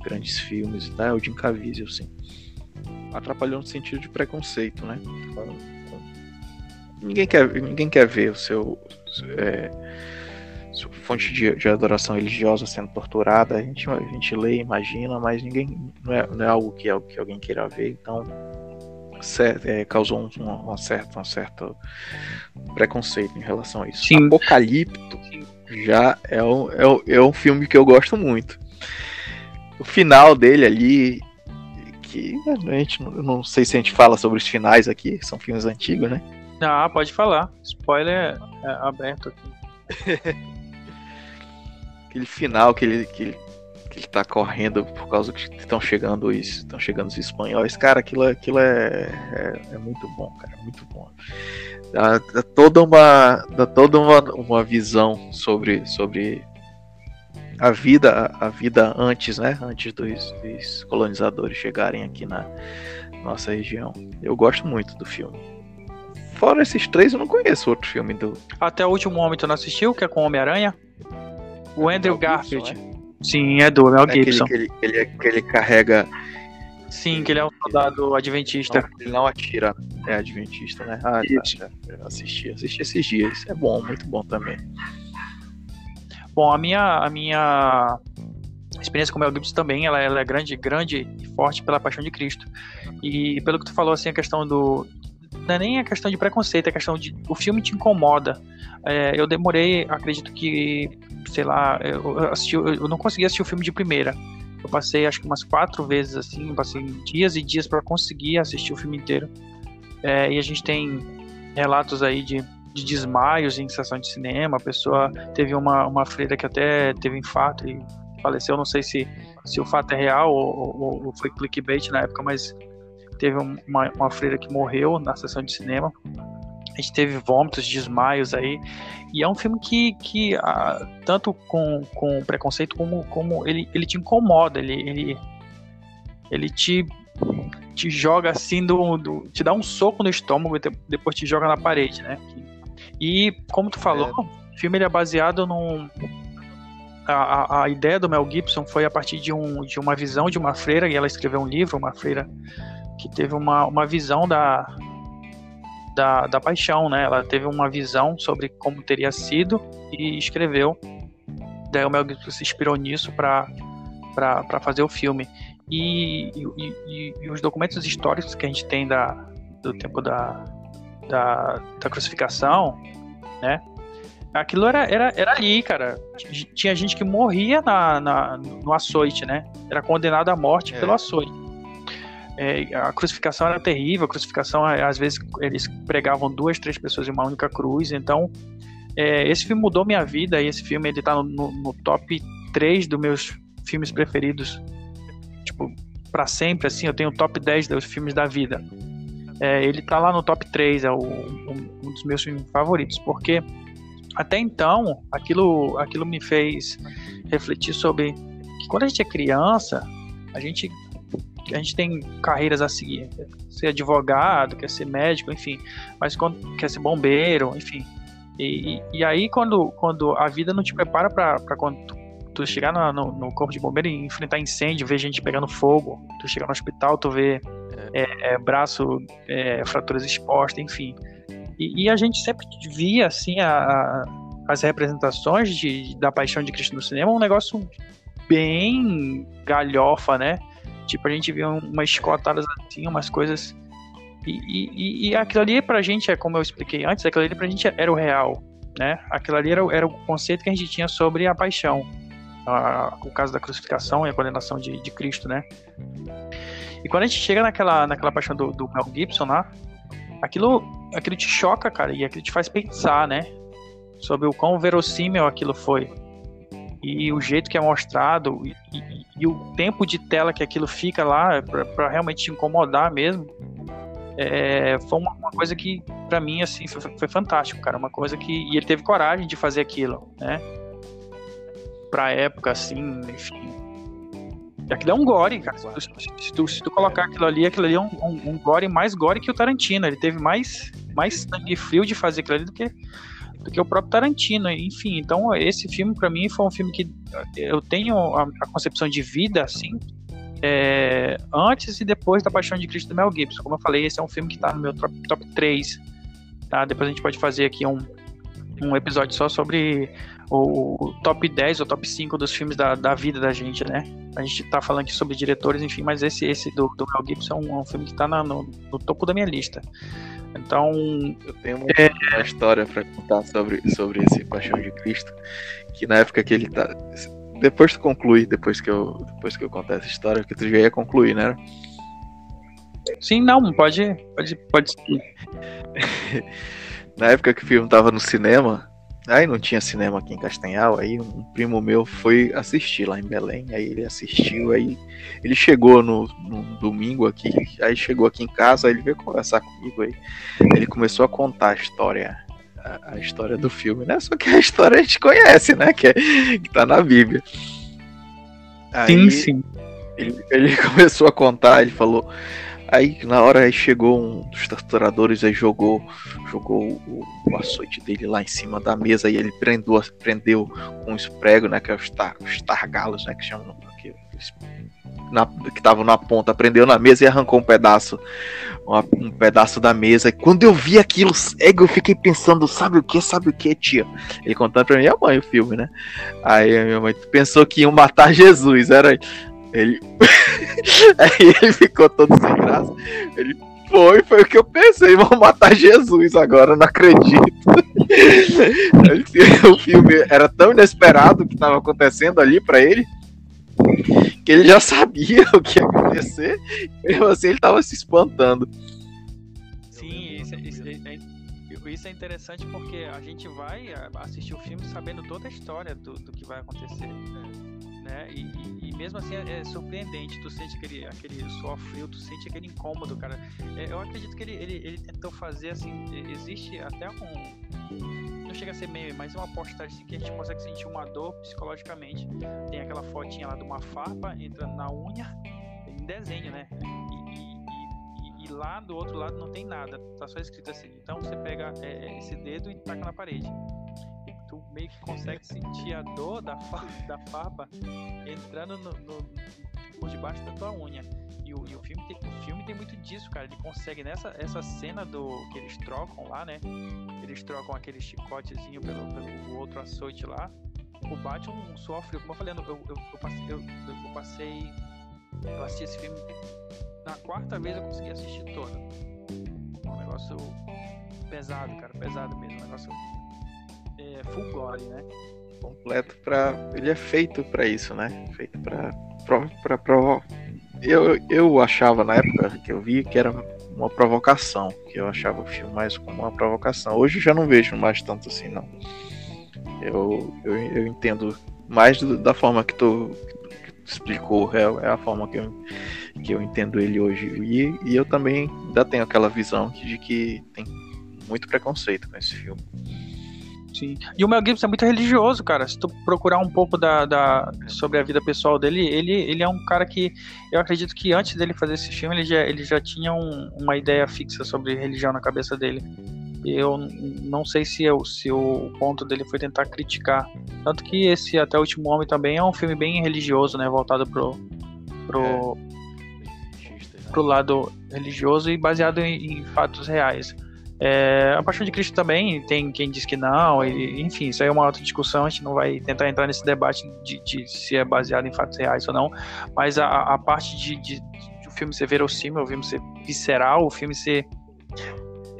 grandes filmes e tal. É o Jim Caviezel, sim. Atrapalhou no sentido de preconceito, né? Ninguém quer, ninguém quer ver o seu. É, fonte de, de, adoração religiosa sendo torturada, a gente, a gente lê, imagina, mas ninguém não é, não é algo que, é, que alguém queira ver, então é, causou um, um, um, certo, um certo preconceito em relação a isso. Sim. Apocalipto já é um, é, um, é um filme que eu gosto muito. O final dele ali, que a gente não, não sei se a gente fala sobre os finais aqui, são filmes antigos, né? Ah, pode falar. Spoiler é aberto aqui. [laughs] aquele final que ele, que, que ele tá correndo por causa que estão chegando os estão chegando os espanhóis cara aquilo aquilo é, é, é muito bom cara muito bom dá, dá, toda uma dá toda uma, uma visão sobre sobre a vida a vida antes né antes dos, dos colonizadores chegarem aqui na nossa região eu gosto muito do filme fora esses três, eu não conheço outro filme do. Até o último homem tu não assistiu, que é com Homem-Aranha? O Andrew Mel Garfield. Gibson, Sim, é do Mel É aquele Gibson. que ele, que ele, que ele carrega. Sim, que ele é um soldado adventista. Não, ele não atira. É adventista, né? Ah, tá, Isso. tá. Assisti, assisti esses dias. É bom, muito bom também. Bom, a minha, a minha experiência com o Mel Gibson também, ela, ela é grande, grande e forte pela paixão de Cristo. E pelo que tu falou, assim, a questão do... Não é nem a questão de preconceito, é a questão de... O filme te incomoda. É, eu demorei, acredito que, sei lá, eu, assisti, eu não consegui assistir o filme de primeira. Eu passei, acho que umas quatro vezes, assim, passei dias e dias para conseguir assistir o filme inteiro. É, e a gente tem relatos aí de de desmaios em sessão de cinema. A pessoa teve uma, uma freira que até teve infarto e faleceu. Não sei se, se o fato é real ou, ou, ou foi clickbait na época, mas teve uma, uma freira que morreu na sessão de cinema. A gente teve vômitos, desmaios aí. E é um filme que, que ah, tanto com, com preconceito como, como ele, ele te incomoda, ele, ele, ele te, te joga assim, do, do, te dá um soco no estômago e depois te joga na parede, né? E como tu falou, é. o filme ele é baseado num. A, a, a, ideia do Mel Gibson foi a partir de, um, de uma visão de uma freira, e ela escreveu um livro, uma freira que teve uma, uma visão da, da, da paixão, né? Ela teve uma visão sobre como teria sido e escreveu. Daí o Mel Gibson se inspirou nisso para fazer o filme. E, e, e, e, os documentos históricos que a gente tem da, do tempo da, da, da crucificação, né? Aquilo era, era, era ali, cara. Tinha gente que morria na, na no açoite, né? Era condenado à morte é. pelo açoite. É, a crucificação era terrível. A crucificação, às vezes, eles pregavam duas, três pessoas em uma única cruz. Então, é, esse filme mudou minha vida. E esse filme ele tá no, no, no top 3 dos meus filmes preferidos. Tipo, para sempre, assim. Eu tenho o top 10 dos filmes da vida. É, ele tá lá no top 3, é o, um, um, dos meus filmes favoritos, porque até então aquilo, aquilo me fez refletir sobre que quando a gente é criança, a gente, a gente tem carreiras a seguir, quer ser advogado, quer ser médico, enfim, mas quando quer ser bombeiro, enfim. E, e, e aí quando, quando a vida não te prepara para quando tu, tu chegar no, no, no, corpo de bombeiro e enfrentar incêndio, ver gente pegando fogo, tu chegar no hospital, tu vê é, é, braço, é, fraturas expostas, enfim. E, e, a gente sempre via assim a, a, as representações de, da paixão de Cristo no cinema um negócio bem galhofa, né? Tipo, a gente via umas escotadas assim, umas coisas. E, e, e, aquilo ali pra gente, é como eu expliquei antes, aquilo ali pra gente era o real, né? Aquilo ali era, era o conceito que a gente tinha sobre a paixão. A, o caso da crucificação e a condenação de, de Cristo, né? E quando a gente chega naquela, naquela paixão do, do Mel Gibson lá, aquilo, aquilo te choca, cara, e aquilo te faz pensar, né? Sobre o quão verossímil aquilo foi. E o jeito que é mostrado, e, e, e o tempo de tela que aquilo fica lá, para realmente te incomodar mesmo. É, foi uma, uma, coisa que, para mim, assim, foi, foi, fantástico, cara. Uma coisa que. E ele teve coragem de fazer aquilo, né? Pra época, assim, enfim Aquilo é um gore, cara. Se tu, se tu, se tu colocar aquilo ali, aquilo ali é um, um, um, gore mais gore que o Tarantino. Ele teve mais, mais sangue frio de fazer aquilo ali do que, do que o próprio Tarantino. Enfim, então esse filme para mim foi um filme que eu tenho a, a concepção de vida, assim, é, antes e depois da Paixão de Cristo do Mel Gibson. Como eu falei, esse é um filme que tá no meu top, top 3. Tá? Depois a gente pode fazer aqui um, um episódio só sobre o, top 10 ou top 5 dos filmes da, da vida da gente, né? A gente tá falando aqui sobre diretores, enfim, mas esse, esse do, do Mel Gibson é um, um filme que tá na, no, no, topo da minha lista. Então. Eu tenho uma, é... uma história para contar sobre, sobre esse Paixão de Cristo. Que na época que ele tá. Depois tu conclui, depois que eu, depois que eu contar essa história, que tu já ia concluir, né? Sim, não, pode. Pode, pode [laughs] Na época que o filme tava no cinema, Aí não tinha cinema aqui em Castanhal, aí um primo meu foi assistir lá em Belém, aí ele assistiu, aí ele chegou no, no domingo aqui, aí chegou aqui em casa, aí ele veio conversar comigo aí, ele começou a contar a história, a, a história do filme, né? Só que a história a gente conhece, né? Que, é, que tá na Bíblia. Aí, sim, sim. Ele, ele [laughs] começou a contar, ele falou, Aí na hora aí chegou um dos torturadores e jogou, jogou o, o, açoite dele lá em cima da mesa e ele prendeu, prendeu com os pregos, né? Que é os, tar, os targalos, né? Que chamam aqui, na, que estavam na ponta, prendeu na mesa e arrancou um pedaço, uma, um pedaço da mesa. E quando eu vi aquilo eu fiquei pensando, sabe o que, sabe o que, tia? Ele contando pra minha mãe o filme, né? Aí a minha mãe pensou que iam matar [laughs] Jesus, era ele. [laughs] Aí ele ficou todo sem graça. Ele foi, foi o que eu pensei. Vão matar Jesus agora, não acredito. [laughs] o filme era tão inesperado o que estava acontecendo ali para ele que ele já sabia [laughs] o que ia acontecer, mesmo assim ele tava se espantando. Sim, isso, isso, isso, é interessante porque a gente vai assistir o filme sabendo toda a história do, do que vai acontecer. Né? E, e, e mesmo assim é, é, surpreendente, tu sente aquele, aquele suor frio, tu sente aquele incômodo, cara. É, eu acredito que ele, ele, ele tentou fazer assim, existe até um não chega a ser meio, mas uma postagem assim, que a gente consegue sentir uma dor psicologicamente. Tem aquela fotinha lá de uma farpa entrando na unha, em desenho, né? E, lá do outro lado não tem nada, tá só escrito assim. Então você pega é esse dedo e taca na parede. Tu meio que consegue sentir a dor da, da farpa entrando no, no, por debaixo da tua unha. E o, e o, filme tem, o filme tem muito disso, cara. Ele consegue nessa essa cena do que eles trocam lá, né? Eles trocam aquele chicotezinho pelo, pelo outro açoite lá. O Batman sofre, como eu falei, eu, eu, eu, passei, eu, eu passei. Eu assisti esse filme. Na quarta vez eu consegui assistir todo. Um negócio pesado, cara, pesado mesmo. Um negócio é, full né? Completo pra. Ele é feito para isso, né? Feito pra, pra, pra, eu, eu achava na época que eu vi que era uma provocação, que eu achava o filme mais como uma provocação. Hoje já não vejo mais tanto assim, não. Eu, eu, eu entendo mais do, da forma que tu, que tu explicou, é, é, a forma que eu, que eu entendo ele hoje. E, e eu também ainda tenho aquela visão de que tem muito preconceito com esse filme. Sim. E o Mel Gibson é muito religioso, cara. Se tu procurar um pouco da, da, sobre a vida pessoal dele, ele, ele é um cara que eu acredito que antes dele fazer esse filme, ele já, ele já tinha um, uma ideia fixa sobre religião na cabeça dele. Eu não sei se, eu, se o ponto dele foi tentar criticar. Tanto que esse Até o Último Homem também é um filme bem religioso, né? Voltado pro, pro, é. pro lado religioso e baseado em, em fatos reais. É, a Paixão de Cristo também tem quem diz que não, e, enfim, isso aí é uma outra discussão, a gente não vai tentar entrar nesse debate de, de se é baseado em fatos reais ou não, mas a, a parte de, de, de, o filme ser verossímil, o filme ser visceral, o filme ser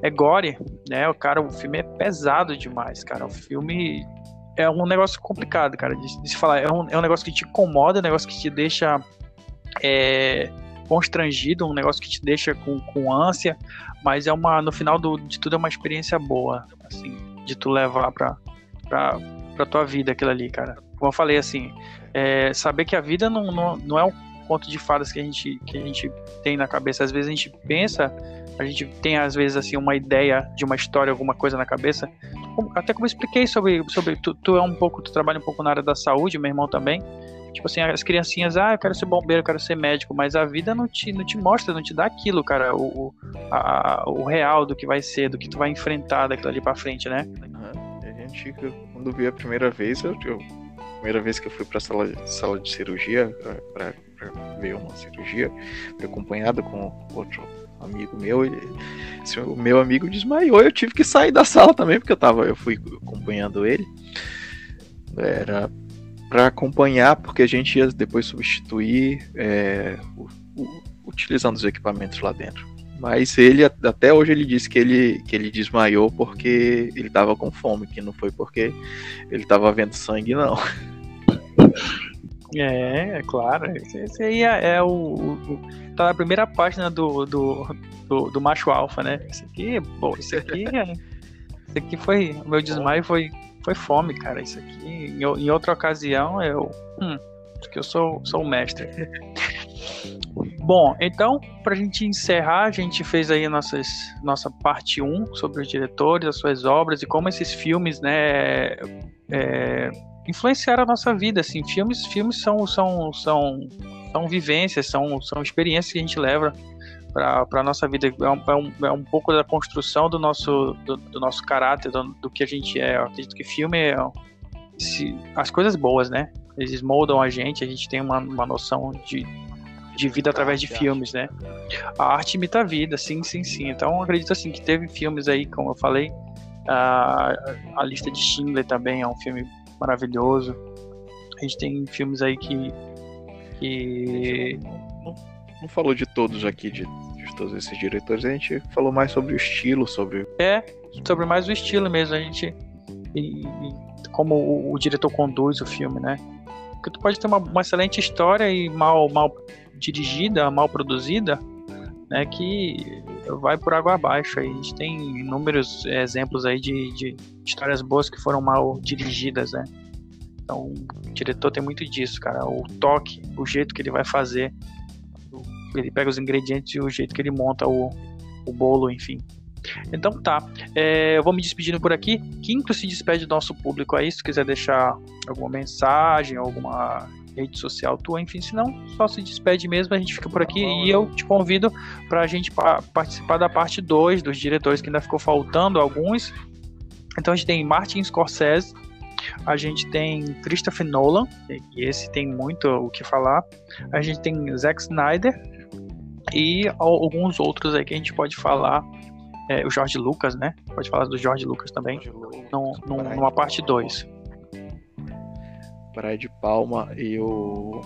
é gore, né, o cara, o filme é pesado demais, cara, o filme é um negócio complicado, cara, de, se falar, é um, é um negócio que te incomoda, é um negócio que te deixa é, constrangido, um negócio que te deixa com, com ânsia, mas é uma, no final do, de tudo é uma experiência boa, assim, de tu levar pra, pra, pra tua vida aquilo ali, cara. Como eu falei, assim, é, saber que a vida não, não, não é um conto de fadas que a, gente, que a gente tem na cabeça. Às vezes a gente pensa, a gente tem às vezes assim uma ideia de uma história, alguma coisa na cabeça. Até como eu expliquei sobre, sobre tu, tu é um pouco, tu trabalha um pouco na área da saúde, meu irmão também. Tipo assim, as criancinhas, ah, eu quero ser bombeiro, eu quero ser médico, mas a vida não te, não te mostra, não te dá aquilo, cara, o, a, o real do que vai ser, do que tu vai enfrentar daquilo ali pra frente, né? Uhum. A gente, quando vi a primeira vez, eu, eu primeira vez que eu fui pra sala, sala de cirurgia, pra, pra ver uma cirurgia, fui acompanhado com outro amigo meu, ele, o meu amigo desmaiou, eu tive que sair da sala também, porque eu tava, eu fui acompanhando ele. Era para acompanhar, porque a gente ia depois substituir é, o, o, utilizando os equipamentos lá dentro. Mas ele até hoje ele disse que ele, que ele desmaiou porque ele estava com fome, que não foi porque ele estava vendo sangue, não. [laughs] É, é claro. Esse aí é, é o, o, Tá na primeira página do, do, do, do macho alfa, né? Esse aqui, pô, isso aqui. É, esse aqui foi. O meu desmaio foi foi fome, cara. Isso aqui, em, em outra ocasião, eu. Hum, porque eu sou, sou o mestre. [laughs] Bom, então, para a gente encerrar, a gente fez aí nossas, nossa parte 1 sobre os diretores, as suas obras e como esses filmes, né, é, influenciaram a nossa vida, assim, filmes, filmes são, são, são, são vivências, são, são experiências que a gente leva para a nossa vida. É um, é, um, é um pouco da construção do nosso, do, do nosso caráter, do, do, que a gente é. Eu acredito que filme é se, as coisas boas, né? Eles moldam a gente, a gente tem uma, uma noção de, de vida através de filmes, né? A arte imita a vida, sim, sim, sim. Então acredito assim que teve filmes aí, como eu falei, a, a lista de Schindler também é um filme maravilhoso. A gente tem filmes aí que que não, não falou de todos aqui de todos esses diretores, a gente falou mais sobre o estilo, sobre é sobre mais o estilo mesmo. A gente e, e como o, o, diretor conduz o filme, né? Porque tu pode ter uma, uma excelente história e mal, mal dirigida, mal produzida, né? Que vai por água abaixo. Aí a gente tem inúmeros exemplos aí de, de histórias boas que foram mal dirigidas, né? Então, o diretor tem muito disso, cara. O toque, o jeito que ele vai fazer. Ele pega os ingredientes e o jeito que ele monta o, o bolo, enfim. Então tá, é, eu vou me despedindo por aqui. Quinto se despede do nosso público aí, se quiser deixar alguma mensagem, alguma rede social tua, enfim, se não, só se despede mesmo, a gente fica por aqui e eu te convido para a gente participar da parte 2 dos diretores, que ainda ficou faltando alguns. Então a gente tem Martin Scorsese, a gente tem Christopher Nolan, e esse tem muito o que falar. A gente tem Zack Snyder e alguns outros aí que a gente pode falar é, o Jorge Lucas, né? Pode falar do Jorge Lucas também, num, num, numa parte 2. Praia de Palma e o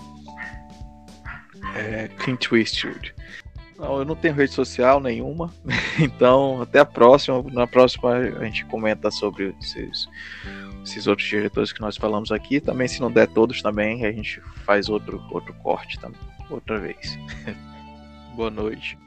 é, Clint Eastwood. Não, eu não tenho rede social nenhuma, [laughs] então até a próxima. Na próxima a gente comenta sobre esses, esses outros diretores que nós falamos aqui. Também, se não der todos também, a gente faz outro, outro corte também, outra vez. [laughs] Boa noite.